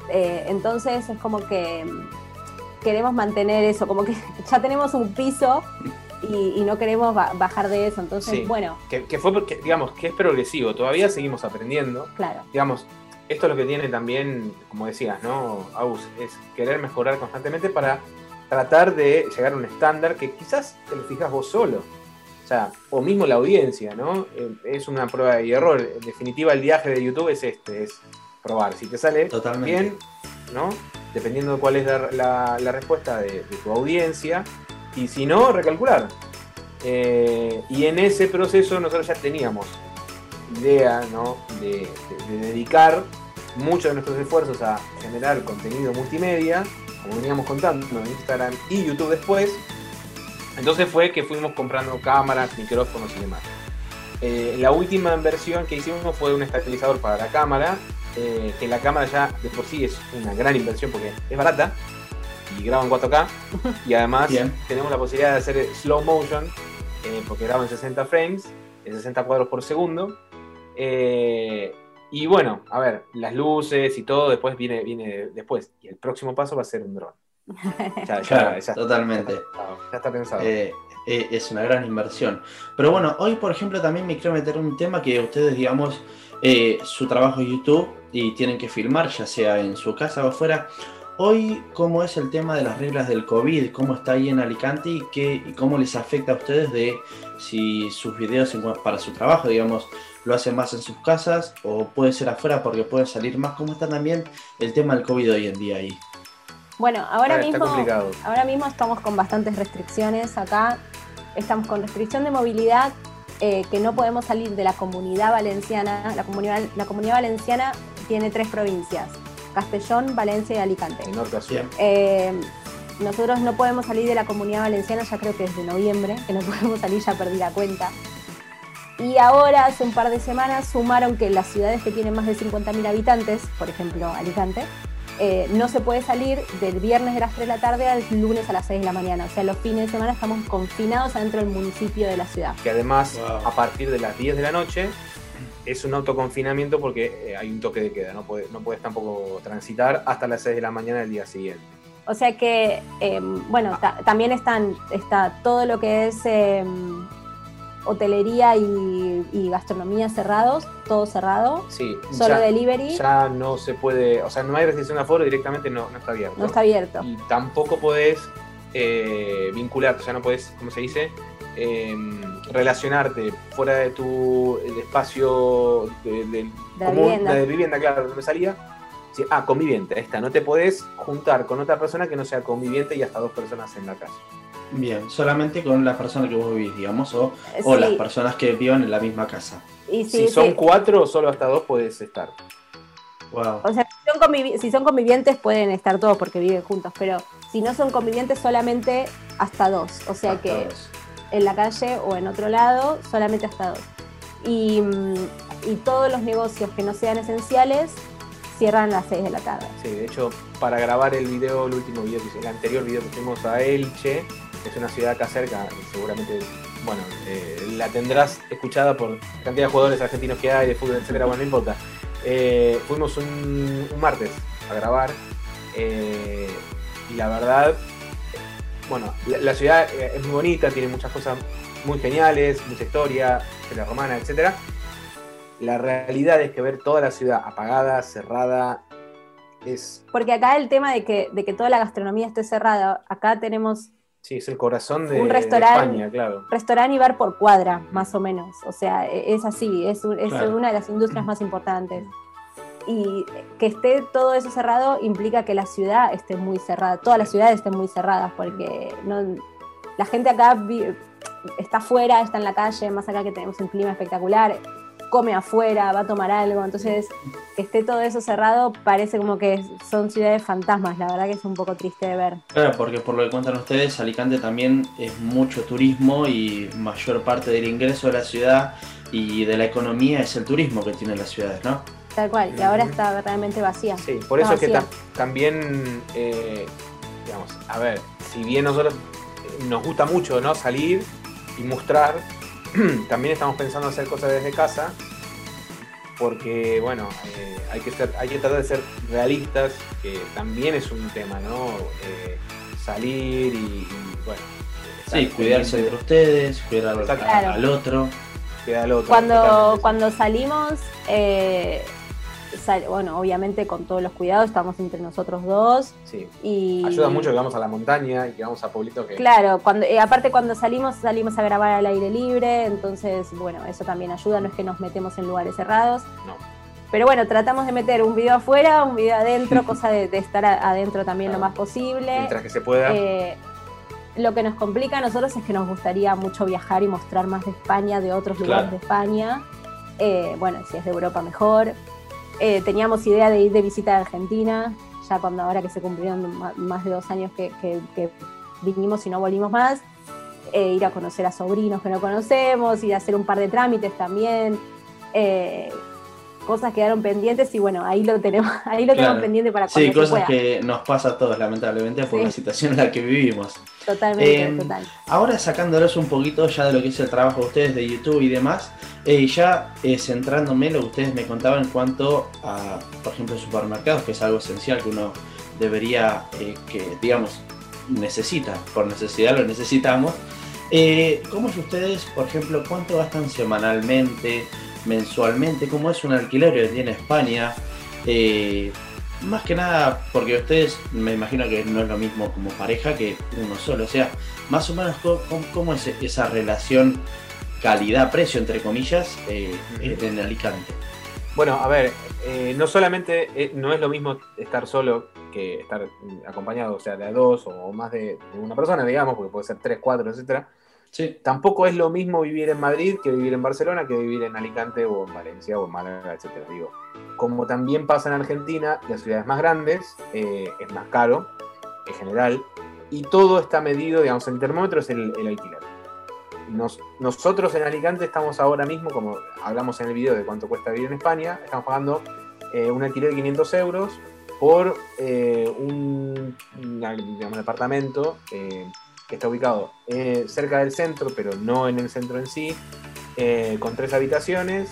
Eh, entonces es como que mm, queremos mantener eso, como que [laughs] ya tenemos un piso y, y no queremos ba- bajar de eso. Entonces, Sí. bueno, Que, que fue, porque, digamos, que es progresivo. Todavía seguimos aprendiendo. claro. digamos, esto es lo que tiene también, como decías, ¿no, Aus? Es querer mejorar constantemente para tratar de llegar a un estándar que quizás te lo fijas vos solo. O sea, o mismo la audiencia, ¿no? Eh, Es una prueba y error. En definitiva, el viaje de YouTube es este, es probar. Si te sale Totalmente. bien, ¿no? Dependiendo de cuál es la, la- la respuesta de, de tu audiencia. Y si no, recalcular. Eh, y en ese proceso nosotros ya teníamos idea ¿no? de, de- de dedicar muchos de nuestros esfuerzos a generar contenido multimedia, como veníamos contando en Instagram y YouTube después. Entonces fue que fuimos comprando cámaras, micrófonos y demás. Eh, la última inversión que hicimos fue un estabilizador para la cámara, eh, que la cámara ya de por sí es una gran inversión porque es barata y graba en 4K y además Bien. tenemos la posibilidad de hacer slow motion eh, porque graba en 60 frames, en 60 cuadros por segundo. Eh, y bueno, a ver, las luces y todo después viene, viene después. Y el próximo paso va a ser un dron. [laughs] Ya, ya- Claro, ya- totalmente. Ya, está- ya está pensado. Eh, eh, es una gran inversión. Pero bueno, hoy por ejemplo también me quiero meter un tema que ustedes, digamos, eh, su trabajo es YouTube y tienen que filmar, ya sea en su casa o afuera. Hoy, ¿cómo es el tema de las reglas del COVID? ¿Cómo está ahí en Alicante y, qué, y cómo les afecta a ustedes de si sus videos para su trabajo, digamos, lo hacen más en sus casas o puede ser afuera porque pueden salir más? ¿Cómo está también el tema del COVID hoy en día ahí? Bueno, ahora Ah, mismo, ahora mismo estamos con bastantes restricciones acá. Estamos con restricción de movilidad, eh, que no podemos salir de la comunidad valenciana. La comunidad, la comunidad valenciana tiene tres provincias, Castellón, Valencia y Alicante. Norte. Eh, nosotros no podemos salir de la comunidad valenciana, ya creo que desde noviembre, que no [laughs] podemos salir, ya perdí la cuenta. Y ahora, hace un par de semanas, sumaron que las ciudades que tienen más de 50.000 habitantes, por ejemplo Alicante, eh, no se puede salir del viernes de las 3 de la tarde al lunes a las 6 de la mañana. O sea, los fines de semana estamos confinados adentro del municipio de la ciudad. Que además, Wow. a partir de las 10 de la noche, es un autoconfinamiento porque eh, hay un toque de queda. No puedes, no puedes tampoco transitar hasta las 6 de la mañana del día siguiente. O sea que, eh, bueno, ta- también están, está todo lo que es eh, hotelería y, y gastronomía cerrados, todo cerrado, Sí, solo ya, delivery, ya no se puede, o sea, no hay restricción de aforo, directamente no, no está abierto. no está abierto. y tampoco podés eh, vincularte, o sea, no podés, ¿cómo se dice? Eh, relacionarte fuera de tu el espacio de, de- común, vivienda. de vivienda, claro, donde me salía. Sí, ah, conviviente, ahí está. No te podés juntar con otra persona que no sea conviviente y hasta dos personas en la casa. Bien, solamente con la persona que vos vivís, digamos, o, o sí, las personas que vivan en la misma casa. y si son sí. cuatro, solo hasta dos podés estar. Wow. O sea, si son, si son convivientes pueden estar todos porque viven juntos, pero si no son convivientes solamente hasta dos. O sea que en la calle o en otro lado, solamente hasta dos. Y, mm, y todos los negocios que no sean esenciales cierran a las 6 de la tarde. Sí, de hecho, para grabar el video, el último video, el anterior video que fuimos a Elche, es una ciudad acá cerca, seguramente, bueno, eh, la tendrás escuchada por cantidad de jugadores argentinos que hay, de fútbol, etcétera, bueno, no importa. Eh, fuimos un, martes a grabar, eh, y la verdad, bueno, la, ciudad es muy bonita, tiene muchas cosas muy geniales, mucha historia, historia romana, etcétera. La realidad es que ver toda la ciudad apagada, cerrada, es, Porque acá el tema de que, de que toda la gastronomía esté cerrada, acá tenemos sí, es el corazón de, Un de restaurante. España, claro. restaurante y bar por cuadra, más o menos. O sea, e- es así, es, un- es Claro. una de las industrias más importantes. Y que esté todo eso cerrado implica que la ciudad esté muy cerrada, todas las ciudades estén muy cerradas, porque no, la gente acá vi- está afuera, está en la calle, más acá que tenemos un clima espectacular, come afuera, va a tomar algo, entonces que esté todo eso cerrado parece como que son ciudades fantasmas, la verdad que es un poco triste de ver. Claro, porque por lo que cuentan ustedes, Alicante también es mucho turismo y mayor parte del ingreso de la ciudad y de la economía es el turismo que tienen las ciudades, ¿no? Tal cual, y ahora está realmente vacía. Sí, por eso es que vacía. ta- también eh, digamos, a ver, si bien nosotros eh, nos gusta mucho ¿no? salir y mostrar, [clears throat] también estamos pensando hacer cosas desde casa, porque bueno, eh, hay, que ser, hay que tratar de ser realistas, que también es un tema, ¿no? Eh, salir y, y, bueno. Sí, estar cuidarse entre ustedes, cuidar al, Exacto. al- al otro. de al otro, Cuando, cuando salimos, eh, bueno, obviamente con todos los cuidados, estamos entre nosotros dos. Sí. Y Ayuda mucho que vamos a la montaña y que vamos a pueblitos que... Claro, cuando, eh, aparte cuando salimos, salimos a grabar al aire libre, entonces, bueno, eso también ayuda, no es que nos metemos en lugares cerrados. No. Pero bueno, tratamos de meter un video afuera, un video adentro, [laughs] cosa de, de estar adentro también Claro. lo más posible. Mientras que se pueda. Eh, lo que nos complica a nosotros es que nos gustaría mucho viajar y mostrar más de España, de otros lugares Claro. de España. Eh, bueno, si es de Europa mejor. Eh, teníamos idea de ir de visita a Argentina, ya cuando ahora que se cumplieron más de dos años que vinimos y no volvimos más. Eh, ir a conocer a sobrinos que no conocemos, ir a hacer un par de trámites también. Eh, cosas quedaron pendientes y bueno, ahí lo tenemos, [laughs] ahí lo Claro. tenemos pendiente para cuando Sí, se cosas pueda. que nos pasa a todos, lamentablemente, por Sí. la situación en la que vivimos. Totalmente, Em, total. Ahora sacándolos un poquito ya de lo que es el trabajo de ustedes de YouTube y demás, eh, ya eh, centrándome en lo que ustedes me contaban en cuanto a, por ejemplo, supermercados, que es algo esencial que uno debería, eh, que digamos, necesita, por necesidad lo necesitamos. Eh, ¿Cómo es ustedes, por ejemplo, cuánto gastan semanalmente, mensualmente? ¿Cómo es un alquiler que tiene España? Eh, más que nada, porque ustedes me imagino que no es lo mismo como pareja que uno solo. O sea, más o menos cómo, cómo es esa relación calidad-precio, entre comillas, eh, en Alicante. Bueno, a ver, eh, no solamente eh, no es lo mismo estar solo que estar acompañado, o sea, de a dos o más de, de una persona, digamos, porque puede ser tres, cuatro, etcétera. Sí. Tampoco es lo mismo vivir en Madrid que vivir en Barcelona, que vivir en Alicante o en Valencia o en Málaga, etcétera. Digo, como también pasa en Argentina, las ciudades más grandes eh, es más caro en general y todo está medido, digamos, el termómetro es el, alquiler. Nos- nosotros en Alicante estamos ahora mismo, como hablamos en el video de cuánto cuesta vivir en España, estamos pagando eh, un alquiler de 500 euros por eh, un, departamento eh, que está ubicado eh, cerca del centro, pero no en el centro en sí, eh, con tres habitaciones,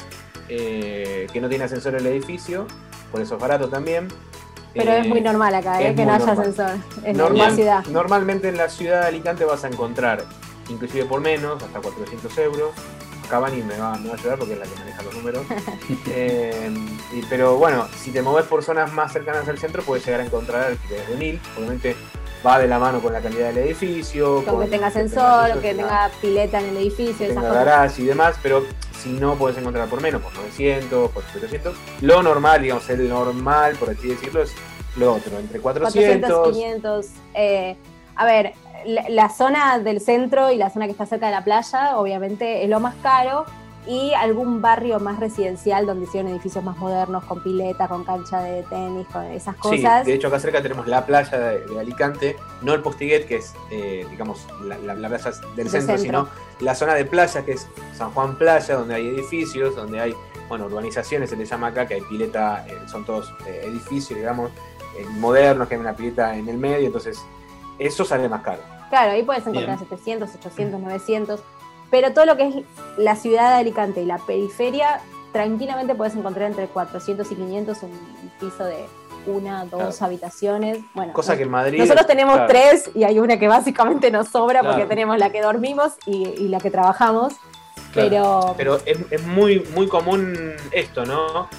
eh, que no tiene ascensor el edificio, por eso es barato también. Pero es muy normal acá, es que no haya normal. ascensor. Es Normal- normal ciudad. Normalmente en la ciudad de Alicante vas a encontrar, inclusive por menos, hasta 400 euros. Acá Vani me va, me va a ayudar porque es la que maneja los números. [laughs] Y- pero bueno, si te moves por zonas más cercanas al centro, puedes llegar a encontrar alquileres de 1000. Obviamente va de la mano con la calidad del edificio. Con que tenga ascensor, que tenga pileta en el edificio, que esas tenga garage y demás, pero si no puedes encontrar por menos, por 900, por 800. Lo normal, digamos, el normal, por así decirlo, es lo otro, entre 400. 400, 500. eh, a ver, la, la zona del centro y la zona que está cerca de la playa, obviamente, es lo más caro. Y algún barrio más residencial donde hicieron edificios más modernos, con pileta, con cancha de tenis, con esas Sí, cosas. de hecho acá cerca tenemos la playa de, de Alicante, no el Postiguet, que es, eh, digamos, la, la- la playa del centro, centro. sino la zona de playa, que es San Juan Playa, donde hay edificios, donde hay, bueno, urbanizaciones, se le llama acá, que hay pileta, eh, son todos eh, edificios, digamos, eh, modernos, que hay una pileta en el medio, entonces eso sale más caro. Claro, ahí puedes encontrar Bien. 700, 800, 900, pero todo lo que es la ciudad de Alicante y la periferia, tranquilamente puedes encontrar entre 400 y 500 un piso de una, dos Claro. habitaciones. Bueno, Cosa que en Madrid... nosotros tenemos claro, tres y hay una que básicamente nos sobra porque tenemos la que dormimos y, y la que trabajamos, pero, Pero es, es muy, muy común esto, ¿no?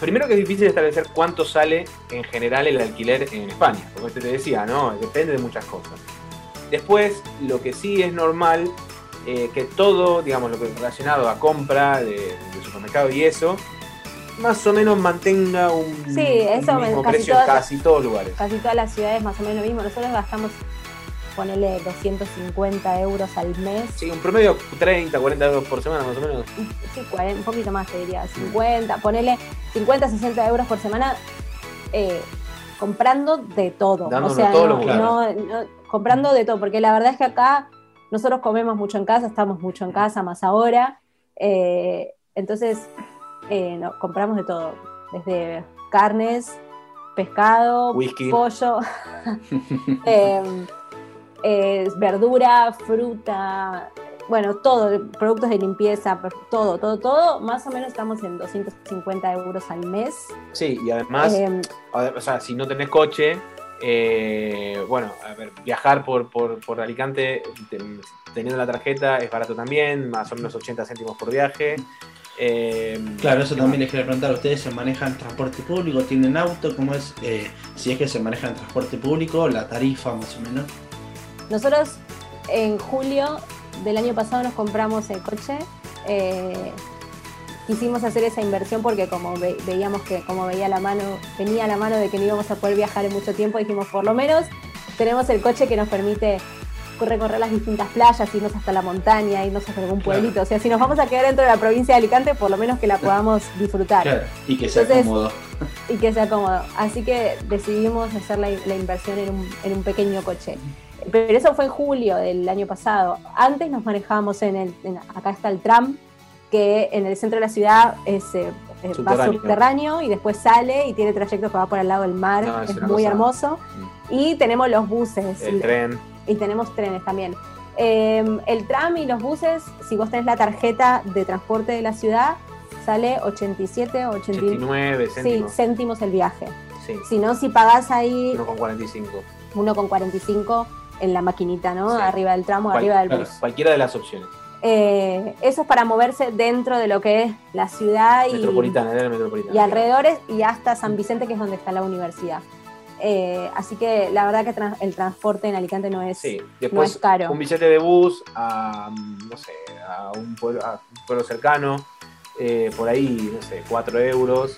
Primero que es difícil establecer cuánto sale en general el alquiler en España, como te decía, ¿no? Depende de muchas cosas. Después, lo que sí es normal, eh, que todo, digamos, lo relacionado a compra de, de supermercado y eso, más o menos mantenga un, Sí, eso un mismo casi precio en casi todos lugares. casi todas las ciudades más o menos lo mismo. Nosotros gastamos, ponele 250 euros al mes. Sí, un promedio 30, 40 euros por semana más o menos. sí, 40, un poquito más te diría, 50, ponele 50, 60 euros por semana eh, comprando de todo. Dándonos o sea, todo no, lo no- no- comprando de todo, porque la verdad es que acá nosotros comemos mucho en casa, estamos mucho en casa, más ahora. eh, entonces, eh, no, compramos de todo, desde carnes, pescado, Whisky. pollo, [laughs] [laughs] em, eh, verdura, fruta, bueno, todo, productos de limpieza, todo, todo, todo, más o menos estamos en 250 euros al mes. Sí, y además, Em, o sea, si no tenés coche, eh, bueno, a ver, viajar por, por, por Alicante te- teniendo la tarjeta es barato también, más o menos 80 céntimos por viaje. Eh, Claro, eso también les quería preguntar. ¿Ustedes se manejan transporte público? ¿Tienen auto? ¿Cómo es? eh, si es que se manejan transporte público, la tarifa más o menos. nosotros en julio del año pasado nos compramos el coche. eh, quisimos hacer esa inversión porque como ve- veíamos que como veía la mano, venía la mano de que no íbamos a poder viajar en mucho tiempo, dijimos por lo menos tenemos el coche que nos permite recorrer las distintas playas, irnos hasta la montaña, irnos hasta algún Claro. pueblito. O sea, si nos vamos a quedar dentro de la provincia de Alicante, por lo menos que la podamos disfrutar Claro, y que sea Entonces- cómodo. y que sea cómodo. Así que decidimos hacer la, la inversión en un, en un pequeño coche. Pero eso fue en julio del año pasado. Antes nos manejábamos en el, en- acá está el tram, que en el centro de la ciudad es, eh, eh, va Subterráneo. y después sale y tiene trayectos que va por al lado del mar. No, es es muy cosa- hermoso. Y tenemos los buses el tren. y tenemos trenes también. Eh, el tram y los buses, si vos tenés la tarjeta de transporte de la ciudad, sale 87 o 89 89 sí, céntimos. céntimos el viaje. Sí, Si no, si pagás ahí 1,45. 1,45 en la maquinita, ¿no? Sí. Arriba del tramo, Cual- arriba del claro. bus. Cualquiera de las opciones. Eh, eso es para moverse dentro de lo que es la ciudad y, Metropolitana, era la metropolitana. y alrededores y hasta San Vicente, que es donde está la universidad. Eh, así que la verdad que el transporte en Alicante no es, Sí, no después es caro. un billete de bus a, no sé, a un pueblo, a un pueblo cercano, eh, por ahí, no sé, 4 euros.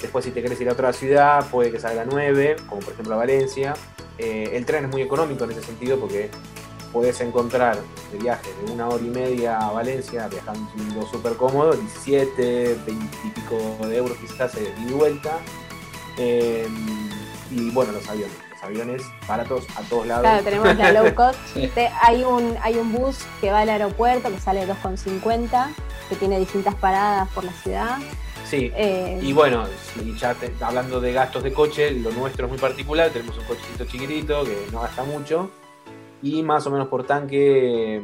Después si te querés ir a otra ciudad, puede que salga 9, como por ejemplo a Valencia. Eh, el tren es muy económico en ese sentido porque puedes encontrar de viaje de una hora y media a Valencia, viajando súper cómodo, 17, 20 y pico de euros quizás de ida y vuelta. Eh, y bueno, los aviones. Los aviones baratos a todos lados. Claro, tenemos la low [laughs] cost. Sí. Hay, un, hay un bus que va al aeropuerto que sale 2,50, que tiene distintas paradas por la ciudad. Sí. Eh, Y bueno, si ya te- hablando de gastos de coche, lo nuestro es muy particular. Tenemos un cochecito chiquitito que no gasta mucho. Y más o menos por tanque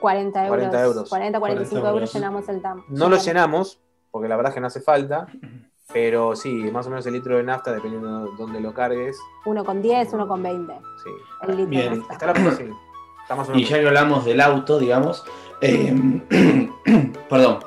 40 euros. 40 euros. 40, 45 40 euros llenamos el TAM. no lo llenamos, porque la verdad es que no hace falta. [laughs] Pero sí, más o menos el litro de nafta, dependiendo de dónde lo cargues. Uno con 10, uno con 20. Sí. El litro Bien. de nafta. Está la o Y ya que hablamos del auto, digamos, eh, [clears throat] perdón,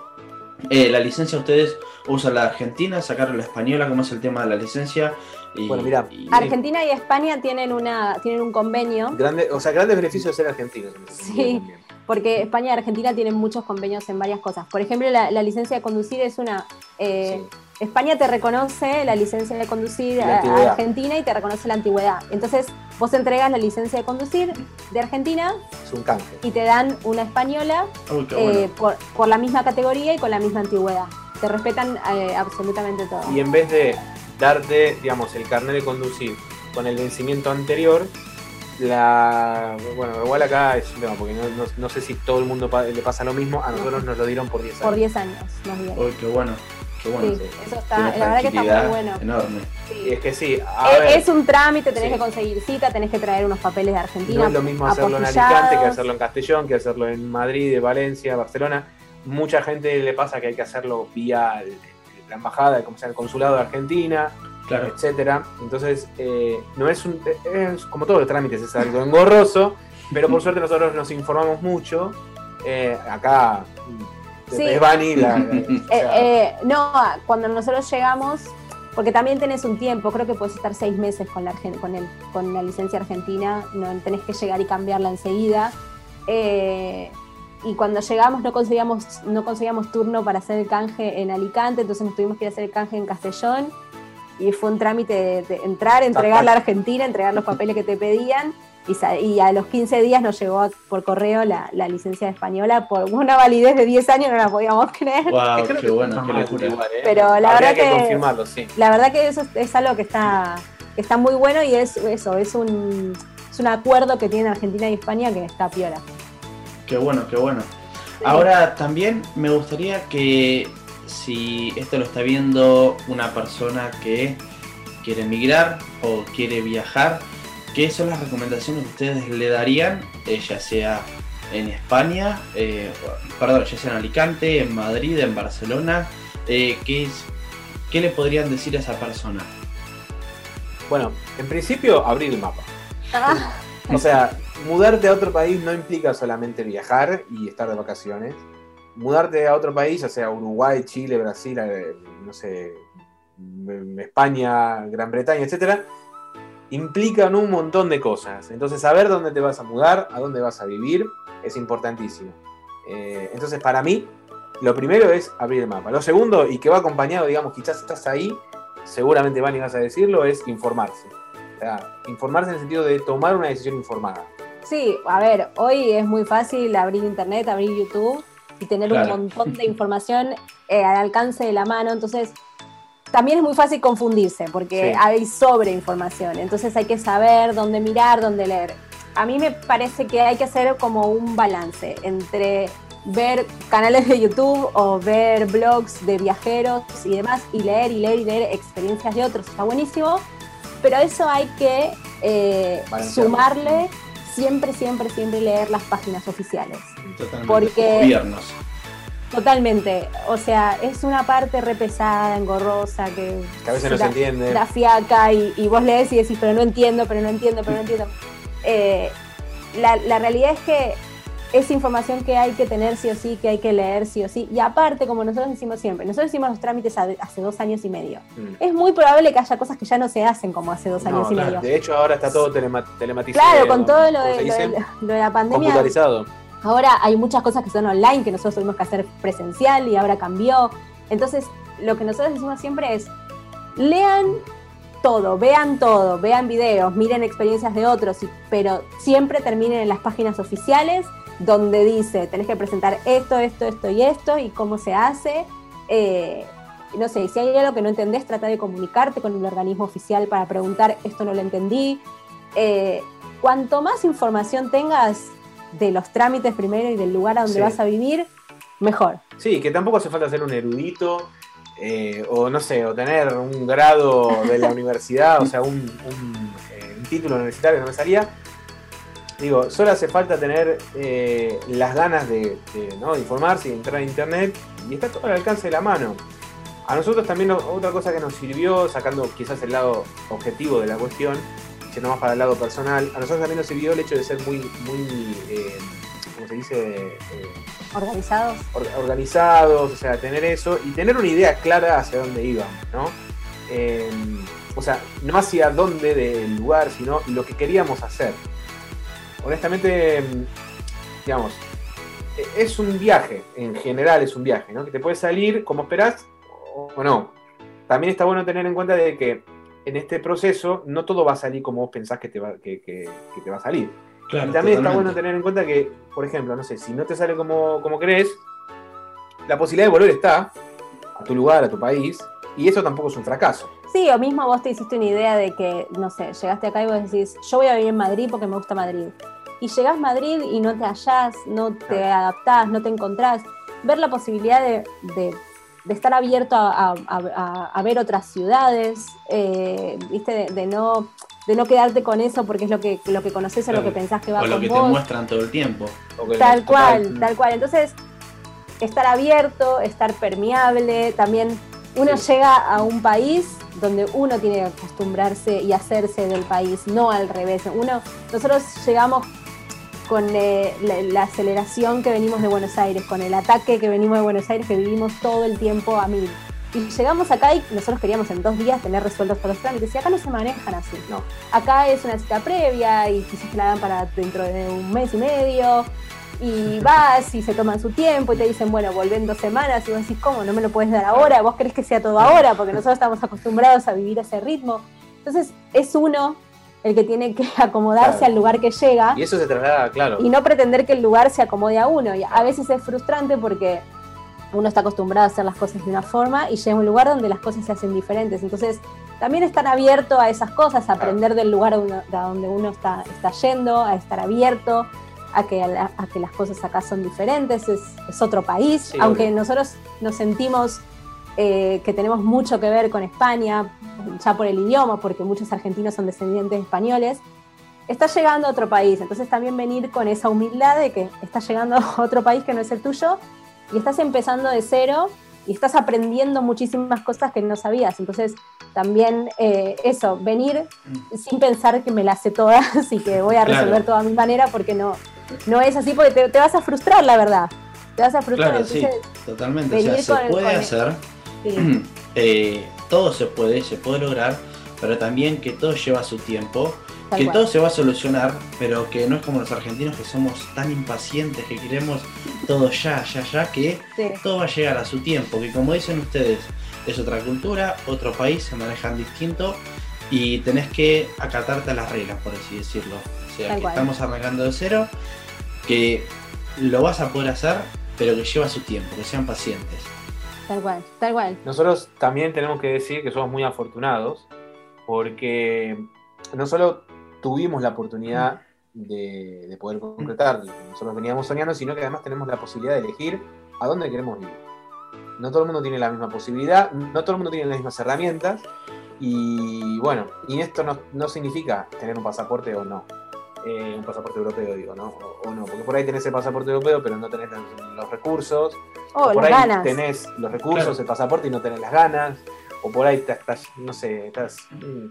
eh, la licencia ustedes usan la argentina, sacaron la española, ¿cómo es el tema de la licencia? Y- Bueno, mirá, y- Argentina y España tienen, una, tienen un convenio, Grande, o sea, grandes beneficios de ser argentinos. Sí. porque España y Argentina tienen muchos convenios en varias cosas. Por ejemplo, la, la licencia de conducir es una... eh, Sí. España te reconoce la licencia de conducir a-. Argentina y te reconoce la antigüedad. Entonces, vos entregas la licencia de conducir de Argentina Es un canje. y te dan una española Uy, qué eh, por la misma categoría y con la misma antigüedad. Te respetan eh, absolutamente todo. y en vez de darte, digamos, el carnet de conducir con el vencimiento anterior, la bueno, igual acá es un tema, porque no, no- no sé si todo el mundo pa- le pasa lo mismo, a nosotros nos lo dieron por 10 Por años. 10 años nos dieron. Uy, qué bueno, qué bueno. Sí, eso está, la verdad que está muy bueno. Enorme. Sí. Y es que sí, a Es, ver, es un trámite, tenés Sí. que conseguir cita, tenés que traer unos papeles de Argentina. no es lo mismo hacerlo en. Alicante que hacerlo en Castellón, que hacerlo en Madrid, Valencia, Barcelona. Mucha gente le pasa que hay que hacerlo vía la embajada, como sea el consulado de Argentina. Claro. etcétera. Entonces, eh, no es un. Es, como todos los trámites, es algo engorroso, pero por [laughs] suerte nosotros nos informamos mucho. Eh, acá, Sí. es Bani, la- [laughs] o Eh, sea, eh, no, cuando nosotros llegamos, porque también tenés un tiempo, creo que puedes estar seis meses con la, argen- con el, con la licencia argentina, no tenés que llegar y cambiarla enseguida. Eh, y cuando llegamos no conseguíamos, no conseguíamos turno para hacer el canje en Alicante, entonces nos tuvimos que ir a hacer el canje en Castellón. Y fue un trámite de, de entrar, entregar la Argentina, entregar los papeles que te pedían. Y, a los 15 días nos llegó a- por correo la, la licencia española por una validez de 10 años, no la podíamos creer. Wow, qué que bueno, qué locura. igual, ¿eh? Pero la Habría verdad que, que- confirmarlo, sí. La verdad que eso es, es algo que está, que está muy bueno y es eso, es un, es un acuerdo que tienen Argentina y España que está piola. Qué bueno, qué bueno. Ahora también me gustaría que si esto lo está viendo una persona que quiere emigrar o quiere viajar, ¿qué son las recomendaciones que ustedes le darían, eh, ya sea en España, eh, perdón, ya sea en Alicante, en Madrid, en Barcelona? Eh, ¿qué, es, ¿Qué le podrían decir a esa persona? Bueno, en principio, abrir el mapa. Ah, O sea, mudarte a otro país no implica solamente viajar y estar de vacaciones. Mudarte a otro país, ya sea Uruguay, Chile, Brasil, eh, no sé, España, Gran Bretaña, etcétera, implican un montón de cosas. Entonces, saber dónde te vas a mudar, a dónde vas a vivir, es importantísimo. Eh, entonces, para mí, lo primero es abrir el mapa. Lo segundo, y que va acompañado, digamos, quizás estás ahí, seguramente Vani vas a decirlo, es informarse. Informarse en el sentido de tomar una decisión informada. Sí, a ver, hoy es muy fácil abrir internet, abrir YouTube y tener Claro. un montón de [laughs] información eh, al alcance de la mano. Entonces, también es muy fácil confundirse porque Sí. hay sobreinformación. Entonces hay que saber dónde mirar, dónde leer. A mí me parece que hay que hacer como un balance entre ver canales de YouTube o ver blogs de viajeros y demás y leer y leer y leer experiencias de otros. Está buenísimo, pero eso hay que eh, sumarle siempre, siempre, siempre leer las páginas oficiales. Totalmente. Porque- Gobiernos. Totalmente. O sea, es una parte re pesada, engorrosa, que, Que a veces no se entiende. da fiaca y, y vos lees y decís, pero no entiendo, pero no entiendo, pero no entiendo. Eh, la, la realidad es que es información que hay que tener sí o sí, que hay que leer sí o sí. Y aparte, como nosotros decimos siempre, nosotros hicimos los trámites hace dos años y medio. Mm. Es muy probable que haya cosas que ya no se hacen como hace dos años y medio. De hecho, ahora está todo telema- telematizado. Claro, con todo lo ¿cómo de, lo de- lo de la pandemia, computarizado. Ahora hay muchas cosas que son online que nosotros tuvimos que hacer presencial y ahora cambió. Entonces, lo que nosotros decimos siempre es, lean todo, vean todo, vean videos, miren experiencias de otros, pero siempre terminen en las páginas oficiales donde dice, tenés que presentar esto, esto, esto y esto y cómo se hace. Eh, no sé, si hay algo que no entendés, trata de comunicarte con el organismo oficial para preguntar, esto no lo entendí. Eh, cuanto más información tengas de los trámites primero y del lugar a donde Sí. vas a vivir, mejor. Sí, que tampoco hace falta ser un erudito eh, o no sé, o tener un grado de la [laughs] universidad, o sea, un, un, un título universitario no me salía. Digo, solo hace falta tener eh, las ganas de, de, ¿no? de informarse y entrar a internet y está todo al alcance de la mano. A nosotros también otra cosa que nos sirvió, sacando quizás el lado objetivo de la cuestión, yendo más para el lado personal, a nosotros también nos sirvió el hecho de ser muy, muy, eh, ¿cómo se dice? Eh, Organizados. or- organizados, o sea, tener eso y tener una idea clara hacia dónde íbamos, ¿no? Eh, o sea, no hacia dónde del lugar, sino lo que queríamos hacer. Honestamente, digamos, e- es un viaje, en general es un viaje, ¿no? Que te puede salir como esperás o no. También está bueno tener en cuenta de que en este proceso no todo va a salir como vos pensás que te va, que, que- que te va a salir. Claro, Y también está bueno tener en cuenta que, por ejemplo, no sé, si no te sale como, como crees, la posibilidad de volver está a tu lugar, a tu país, y eso tampoco es un fracaso. Sí, o mismo vos te hiciste una idea de que, no sé, llegaste acá y vos decís, yo voy a vivir en Madrid porque me gusta Madrid. Y llegás a Madrid y no te hallás, no te Claro. adaptás, no te encontrás. Ver la posibilidad de, de- de estar abierto a, a- a- a ver otras ciudades, eh, ¿viste? De, de no, de no quedarte con eso porque es lo que, lo que conoces o lo Claro. que pensás que va O lo con que te muestran todo el tiempo. Tal cual, tal cual. Entonces, estar abierto, estar permeable, también uno Sí. llega a un país donde uno tiene que acostumbrarse y hacerse del país, no al revés. Uno, nosotros llegamos con eh, la, la aceleración que venimos de Buenos Aires, con el ataque que venimos de Buenos Aires, que vivimos todo el tiempo a mil. Y llegamos acá y nosotros queríamos en dos días tener resueltos todos los trámites. Y acá no se manejan así. No. Acá es una cita previa y quizás te la dan para dentro de un mes y medio. Y vas y se toman su tiempo y te dicen, bueno, volvé en dos semanas. Y vos decís, ¿cómo? ¿No me lo puedes dar ahora? ¿Vos querés que sea todo ahora? Porque nosotros estamos acostumbrados a vivir ese ritmo. Entonces, es uno el que tiene que [laughs] acomodarse Claro. al lugar que llega Y eso se traslada, claro. y no pretender que el lugar se acomode a uno. Y a veces es frustrante porque uno está acostumbrado a hacer las cosas de una forma y llega a un lugar donde las cosas se hacen diferentes. Entonces, también estar abierto a esas cosas, a aprender del lugar a donde uno está, está yendo, a estar abierto, a que, a, la- a que las cosas acá son diferentes, es, es otro país, Sí, aunque obvio. nosotros nos sentimos eh, que tenemos mucho que ver con España, ya por el idioma, porque muchos argentinos son descendientes españoles, estás llegando a otro país. Entonces también venir con esa humildad de que estás llegando [laughs] a otro país que no es el tuyo y estás empezando de cero y estás aprendiendo muchísimas cosas que no sabías. Entonces también eh, eso, venir sin pensar que me las sé todas [laughs] y que voy a resolver todo a mi manera porque no, no es así, porque te, vas a frustrar, la verdad. Te vas a frustrar. Claro, sí, totalmente. O sea, se puede hacer, [clears throat] eh, todo se puede, se puede lograr, pero también que todo lleva su tiempo que todo se va a solucionar, pero que no es como los argentinos que somos tan impacientes que queremos todo ya, ya, ya, que todo va a llegar a su tiempo, que como dicen ustedes, es otra cultura, otro país, se manejan distinto y tenés que acatarte a las reglas, por así decirlo. O sea, que estamos arrancando de cero, que lo vas a poder hacer, pero que lleva su tiempo, que sean pacientes. Tal cual, tal cual. Nosotros también tenemos que decir que somos muy afortunados, porque no solo tuvimos la oportunidad de, poder concretar lo que nosotros veníamos soñando, sino que además tenemos la posibilidad de elegir a dónde queremos ir. No todo el mundo tiene la misma posibilidad, no todo el mundo tiene las mismas herramientas, y bueno, y esto no, significa tener un pasaporte o no. Eh, un pasaporte europeo, digo, ¿no? O, no, porque por ahí tenés el pasaporte europeo, pero no tenés los, recursos. Oh, o por ahí tenés los recursos, el pasaporte y no tenés las ganas o por ahí estás, no sé, estás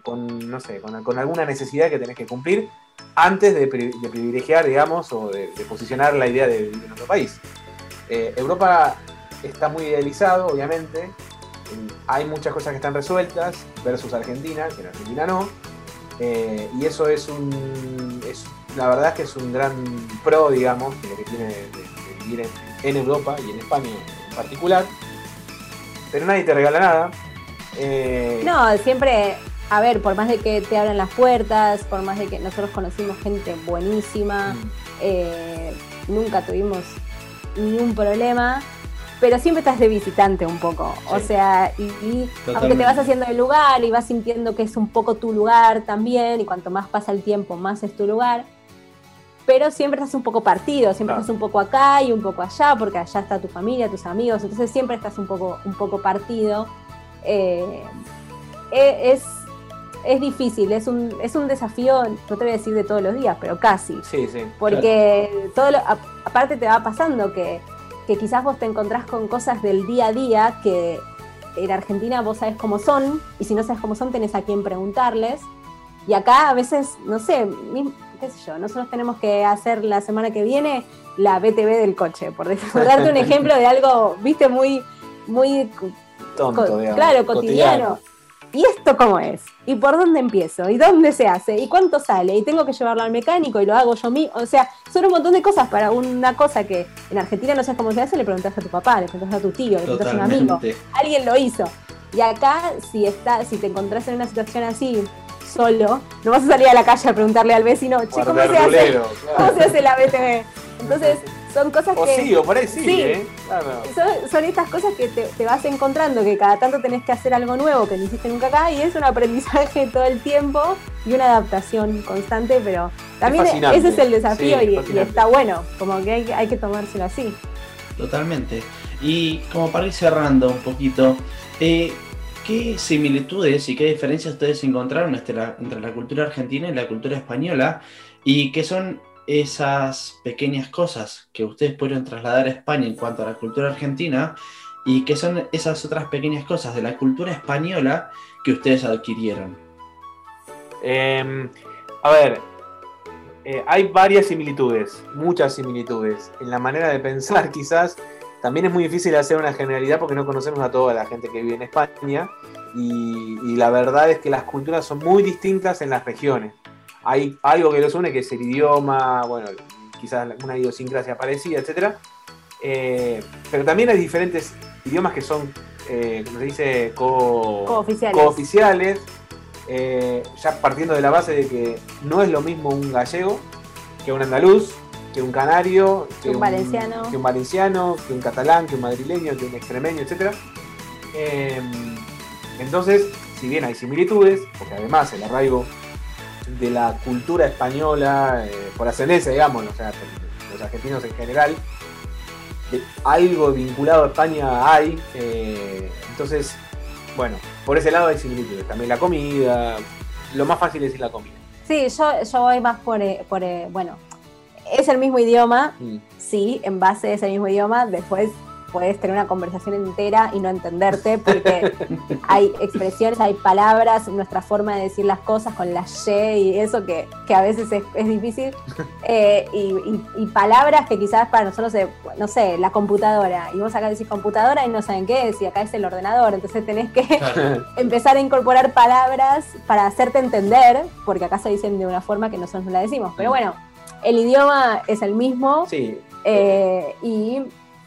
con, no sé, con, alguna necesidad que tenés que cumplir antes de, privilegiar, digamos, o de, posicionar la idea de vivir en otro país. Eh, Europa está muy idealizado, obviamente, hay muchas cosas que están resueltas versus Argentina, que en Argentina no, eh, y eso es un, la verdad es que es un gran pro, digamos, que tiene de, vivir en Europa y en España en particular, pero nadie te regala nada, eh, no, siempre, a ver, por más de que te abran las puertas, por más de que nosotros conocimos gente buenísima, mm. eh, nunca tuvimos ningún problema, pero siempre estás de visitante un poco. O sea, y, aunque te vas haciendo el lugar y vas sintiendo que es un poco tu lugar también, y cuanto más pasa el tiempo, más es tu lugar. Pero siempre estás un poco partido, siempre estás un poco acá y un poco allá, porque allá está tu familia, tus amigos, entonces siempre estás un poco, un poco partido. Eh, e, es, es difícil, es un, es un desafío, no te voy a decir de todos los días, pero casi. Sí, sí. Porque todo aparte te va pasando que, que quizás vos te encontrás con cosas del día a día que en Argentina vos sabés cómo son, y si no sabes cómo son, tenés a quién preguntarles. Y acá a veces, no sé, qué sé yo, nosotros tenemos que hacer la semana que viene la BTV del coche, por [laughs] darte un [laughs] ejemplo de algo, viste, muy, muy Claro, cotidiano. ¿Y esto cómo es? ¿Y por dónde empiezo? ¿Y dónde se hace? ¿Y cuánto sale? ¿Y tengo que llevarlo al mecánico y lo hago yo mismo? O sea, son un montón de cosas para una cosa que en Argentina no sabes cómo se hace, le preguntas a tu papá, le preguntas a tu tío, le preguntas a un amigo. Alguien lo hizo. Y acá, si, está, si te encontrás en una situación así, solo, no vas a salir a la calle a preguntarle al vecino, che, ¿cómo se, hace, ¿cómo se hace la BTV? Entonces, son cosas o que. Sí, o por ahí sí, ¿eh? son, estas cosas que te, vas encontrando, que cada tanto tenés que hacer algo nuevo que no hiciste nunca acá, y es un aprendizaje [laughs] todo el tiempo y una adaptación constante, pero también ese es el desafío y, está bueno, como que hay, hay que tomárselo así. Totalmente. Y como para ir cerrando un poquito, eh, ¿qué similitudes y qué diferencias ustedes encontraron entre la, entre la cultura argentina y la cultura española? Y qué son esas pequeñas cosas que ustedes pudieron trasladar a España en cuanto a la cultura argentina y que son esas otras pequeñas cosas de la cultura española que ustedes adquirieron. Em, a ver, eh, hay varias similitudes, muchas similitudes. En la manera de pensar quizás también es muy difícil hacer una generalidad porque no conocemos a toda la gente que vive en España y, y la verdad es que las culturas son muy distintas en las regiones hay algo que los une, que es el idioma, bueno, quizás una idiosincrasia parecida, etc. Eh, pero también hay diferentes idiomas que son, eh, como se dice, cooficiales. Eh, ya partiendo de la base de que no es lo mismo un gallego que un andaluz, que un canario, que, un, valenciano. que un valenciano, que un catalán, que un madrileño, que un extremeño, etc. entonces, si bien hay similitudes, porque además el arraigo de la cultura española, eh, por ascendencia, digamos, o sea, los argentinos en general, algo vinculado a España hay, eh, entonces, bueno, por ese lado hay similitudes. También la comida, lo más fácil es la comida. Sí, yo, yo voy más por, eh, por bueno, es el mismo idioma, Mm. sí, en base a ese mismo idioma, después puedes tener una conversación entera y no entenderte porque hay expresiones, hay palabras, nuestra forma de decir las cosas con la Y y eso que, que a veces es, es difícil, eh, y, y- y palabras que quizás para nosotros, no sé, la computadora, y vos acá decís computadora y no saben qué es, y acá es el ordenador, entonces tenés que [laughs] empezar a incorporar palabras para hacerte entender, porque acá se dicen de una forma que nosotros no la decimos. Pero bueno, el idioma es el mismo Sí, eh, y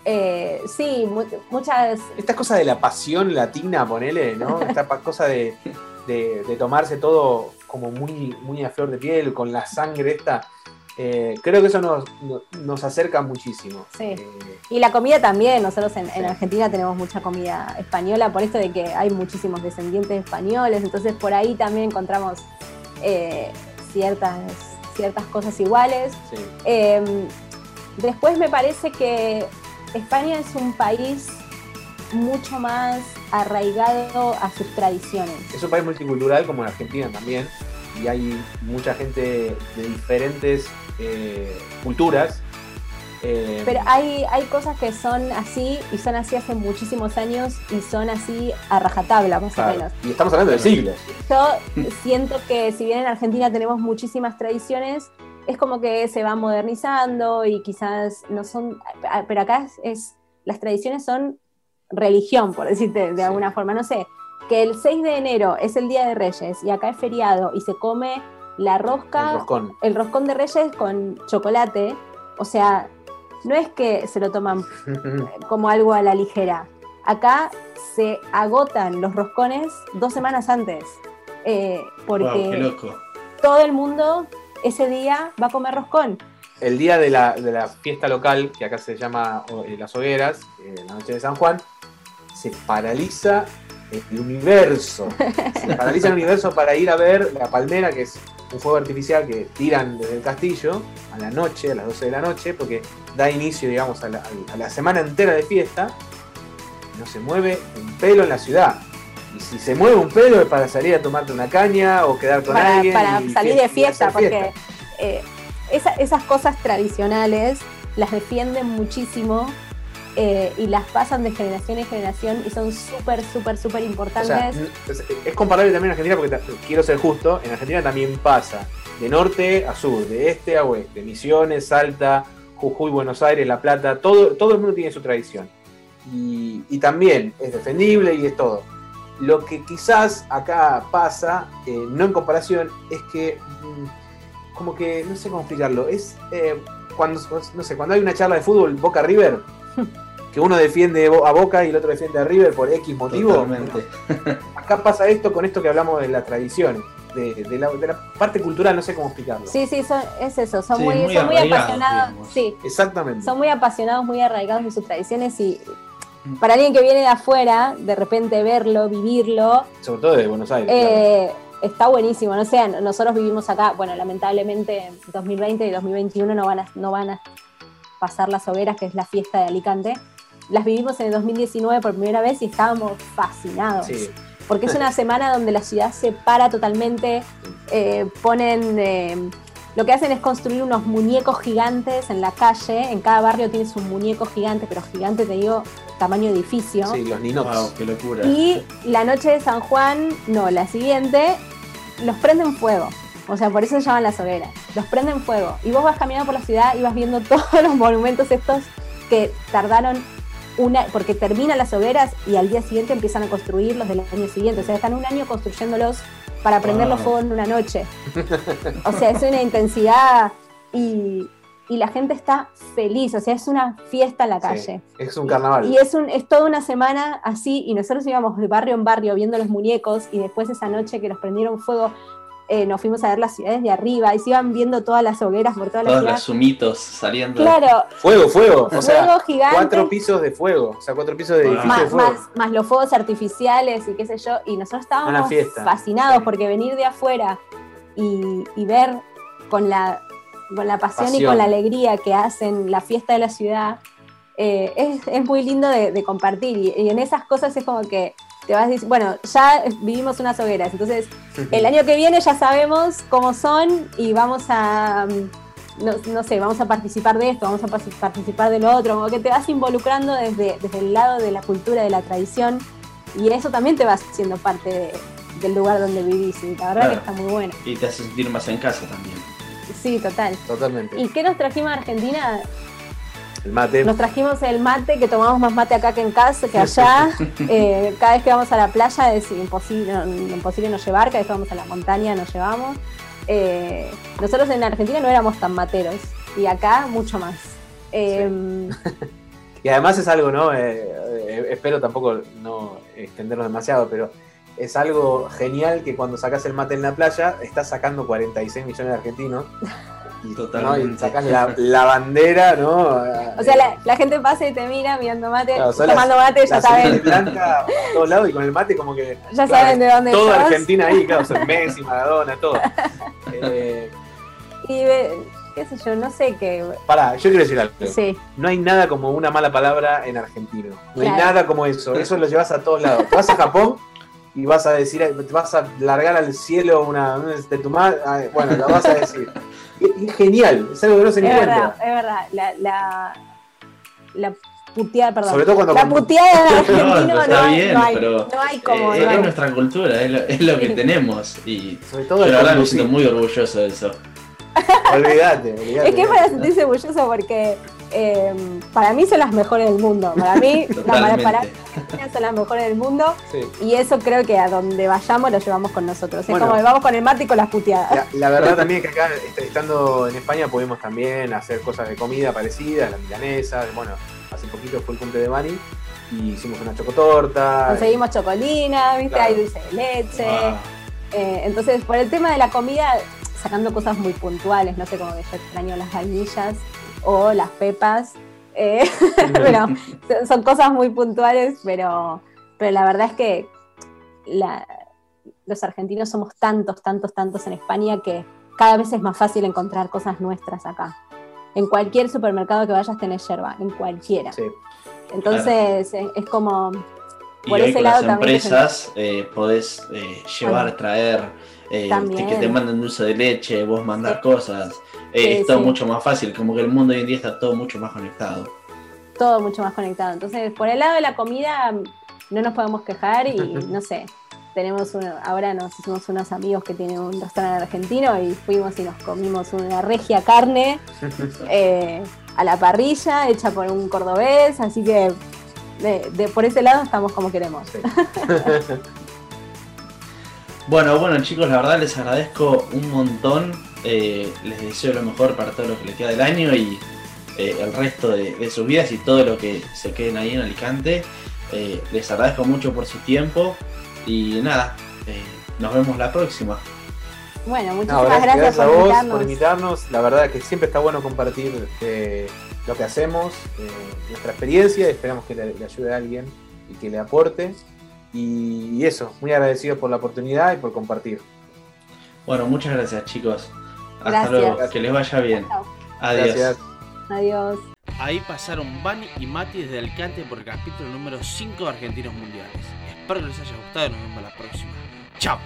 eh, sí, mu- muchas... esta cosa de la pasión latina, ponele, ¿no? [laughs] Esta cosa de, de- de tomarse todo como muy, muy a flor de piel, con la sangre esta. eh, creo que eso nos, nos- acerca muchísimo. Sí. Eh, Y la comida también, nosotros en, en. Argentina tenemos mucha comida española, por esto de que hay muchísimos descendientes españoles, entonces por ahí también encontramos ciertas, ciertas cosas iguales. sí. Eh, después me parece que España es un país mucho más arraigado a sus tradiciones. Es un país multicultural como en Argentina también, y hay mucha gente de diferentes eh, culturas. eh, Pero hay, hay cosas que son así y son así hace muchísimos años y son así a rajatabla, más o menos. y estamos hablando de siglos. Yo siento que si bien en Argentina tenemos muchísimas tradiciones, es como que se va modernizando y quizás no son, pero acá es, es- las tradiciones son religión, por decirte de Sí. alguna forma, no sé, que el 6 de enero es el Día de Reyes y acá es feriado y se come la rosca, El roscón. el roscón de Reyes con chocolate, o sea, no es que se lo toman [laughs] como algo a la ligera. Acá se agotan los roscones dos semanas antes, eh, porque Wow, todo el mundo ese día va a comer roscón. el día de la, de la fiesta local, que acá se llama eh, Las Hogueras, eh, la noche de San Juan, se paraliza el universo. [laughs] Se paraliza el universo para ir a ver la palmera, que es un fuego artificial que tiran desde el castillo a la noche, a las 12 de la noche, porque da inicio, digamos, a la, a la semana entera de fiesta. No se mueve un pelo en la ciudad. Y si se mueve un pelo es para salir a tomarte una caña o quedar con para, alguien. para y salir de fiesta, porque eh, esa- esas cosas tradicionales las defienden muchísimo eh, y las pasan de generación en generación y son súper, súper, súper O sea, importantes. es, comparable también en Argentina porque quiero ser justo, en Argentina también pasa de norte a sur, de este a oeste, Misiones, Salta, Jujuy, Buenos Aires, La Plata, todo, todo el mundo tiene su tradición. Y, y también es defendible y es todo. Lo que quizás acá pasa, eh, no en comparación, es que mm, como que, no sé cómo explicarlo, es eh, cuando, no sé, cuando hay una charla de fútbol Boca River, [laughs] que uno defiende a Boca y el otro defiende a River por X motivo, Totalmente. [laughs] acá pasa esto con esto que hablamos de las tradiciones, de, de la, de la parte cultural, no sé cómo explicarlo. Sí, sí, son- es eso, son Sí, muy, muy son muy apasionados. digamos. Sí, Exactamente. son muy apasionados, muy arraigados en sus tradiciones y para alguien que viene de afuera, de repente verlo, vivirlo, Sobre todo de Buenos Aires. claro. Eh, está buenísimo, no sé, nosotros vivimos acá, bueno, lamentablemente en 2020 y 2021 no van a, no van a pasar las hogueras, que es la fiesta de Alicante. Las vivimos en el 2019 por primera vez y estábamos fascinados. Sí. Porque es una semana donde la ciudad se para totalmente, eh, ponen, eh, lo que hacen es construir unos muñecos gigantes en la calle, en cada barrio tienes un muñeco gigante, pero gigante te digo, tamaño edificio. Sí, los ninots. Wow, qué locura. Y la noche de San Juan, no, la siguiente, los prenden fuego. O sea, por eso se llaman las hogueras. Los prenden fuego. Y vos vas caminando por la ciudad y vas viendo [laughs] todos los monumentos estos que tardaron una, porque terminan las hogueras y al día siguiente empiezan a construirlos del año siguiente. O sea, están un año construyéndolos para prender los Wow. fuegos en una noche. [laughs] O sea, es una intensidad y, y la gente está feliz. O sea, es una fiesta en la Sí, calle. Es un carnaval. Y es, un, es toda una semana así, y nosotros íbamos de barrio en barrio viendo los muñecos, y después esa noche que los prendieron fuego, eh, nos fuimos a ver las ciudades de arriba, y se iban viendo todas las hogueras por toda la Todos ciudad. los humitos saliendo. Claro, Fuego, fuego. O sea, fuego gigante, cuatro pisos de fuego. O sea, cuatro pisos de edificio de más, fuego. más, más los fuegos artificiales y qué sé yo, y nosotros estábamos fascinados Sí. porque venir de afuera y, y ver con la, con la pasión, y con la alegría que hacen la fiesta de la ciudad, eh, es, es muy lindo de, de compartir y, y en esas cosas es como que te vas diciendo, bueno, ya vivimos unas hogueras, entonces [laughs] el año que viene ya sabemos cómo son y vamos a, no, no sé, vamos a participar de esto, vamos a participar de lo otro, como que te vas involucrando desde, desde el lado de la cultura, de la tradición y eso también te va haciendo parte de- del lugar donde vivís y la verdad Claro. que está muy bueno. Y te hace sentir más en casa también. Sí, total. Totalmente. ¿Y qué nos trajimos a Argentina? El mate. Nos trajimos el mate, que tomamos más mate acá que en casa, que allá. [laughs] Eh, cada vez que vamos a la playa es imposible, no, imposible no llevar, cada vez que vamos a la montaña nos llevamos. Eh, nosotros en Argentina no éramos tan materos y acá mucho más. Eh, [laughs] Y además es algo, ¿no? Eh, espero tampoco no extenderlo demasiado, pero es algo genial que cuando sacas el mate en la playa, estás sacando 46 millones de argentinos. Y, ¿no? Totalmente. y sacas la, la bandera, ¿no? o sea, la, la gente pasa y te mira mirando mate, Claro, tomando las- mate, ya saben, blanca a todos lados y con el mate como que ya claro, saben de dónde toda. Argentina ahí, claro, son Messi, Maradona, todo. Eh, [laughs] Y qué sé yo, no sé qué. pará, yo quiero decir algo. Sí, No hay nada como una mala palabra en argentino. No hay nada como eso. Eso lo llevas a todos lados. Vas a Japón y vas a decir, vas a largar al cielo una, de tu madre. ah, Bueno, lo vas a decir. [laughs] Y- y es genial, es algo que no se es encuentra. verdad, es verdad. La, la, la puteada, perdón. Sobre todo cuando La puteada [laughs] argentino No, no, está hay, bien, no hay, pero, no hay como. Eh, no hay. es nuestra cultura, es lo, es lo que [laughs] tenemos. Y sobre yo todo la el verdad me siento muy orgulloso de eso. Olvídate, olvídate. Es que es para sentirse orgulloso porque eh, para mí son las mejores del mundo. Para mí, [laughs] las Totalmente. para Argentina son las mejores del mundo Sí. y eso creo que a donde vayamos lo llevamos con nosotros. Es como vamos con el mate y con las puteadas. La, la verdad también es que acá, est- estando en España, pudimos también hacer cosas de comida parecidas, la milanesa. Bueno, hace poquito fue el cumple de Bani y hicimos una chocotorta. Conseguimos chocolina, ¿viste? Claro. Hay dulce de leche. Ah, Eh, entonces, por el tema de la comida, sacando cosas muy puntuales, no sé, como que yo extraño las vainillas o las pepas. eh, [laughs] pero son- cosas muy puntuales, pero, pero la verdad es que la- los argentinos somos tantos, tantos, tantos en España que cada vez es más fácil encontrar cosas nuestras acá. En cualquier supermercado que vayas tenés yerba, en cualquiera. Sí. Entonces es, es como... y Por hoy ese con lado las también empresas eh, podés eh, llevar, traer, eh, que te manden dulce de leche, vos mandar Sí. cosas. Eh, es todo mucho más fácil, como que el mundo hoy en día está todo mucho más conectado. todo mucho más conectado. Entonces, por el lado de la comida, no nos podemos quejar y [laughs] no sé. Tenemos uno, ahora nos hicimos unos amigos que tienen un restaurante argentino y fuimos y nos comimos una regia carne [laughs] eh, a la parrilla hecha por un cordobés, así que de, de- por ese lado estamos como queremos. Sí. [laughs] Bueno, bueno chicos, la verdad les agradezco un montón. eh, les deseo lo mejor para todo lo que les queda del año y eh, el resto de, de sus vidas y todo lo que se queden ahí en Alicante. Eh, les agradezco mucho por su tiempo y nada, eh, nos vemos la próxima. Bueno, No, muchísimas gracias, gracias, a por vos invitarnos. por invitarnos. La verdad que siempre está bueno compartir eh, lo que hacemos, eh, nuestra experiencia. Esperamos que le, le ayude a alguien y que le aporte. Y, y eso, muy agradecidos por la oportunidad y por compartir. Bueno, muchas gracias chicos. Hasta Gracias. luego, que les vaya bien. Adiós. Gracias. Adiós. Ahí pasaron Bani y Mati desde Alicante por el capítulo número 5 de Argentinos Mundiales. Espero que les haya gustado y nos vemos la próxima. Chao.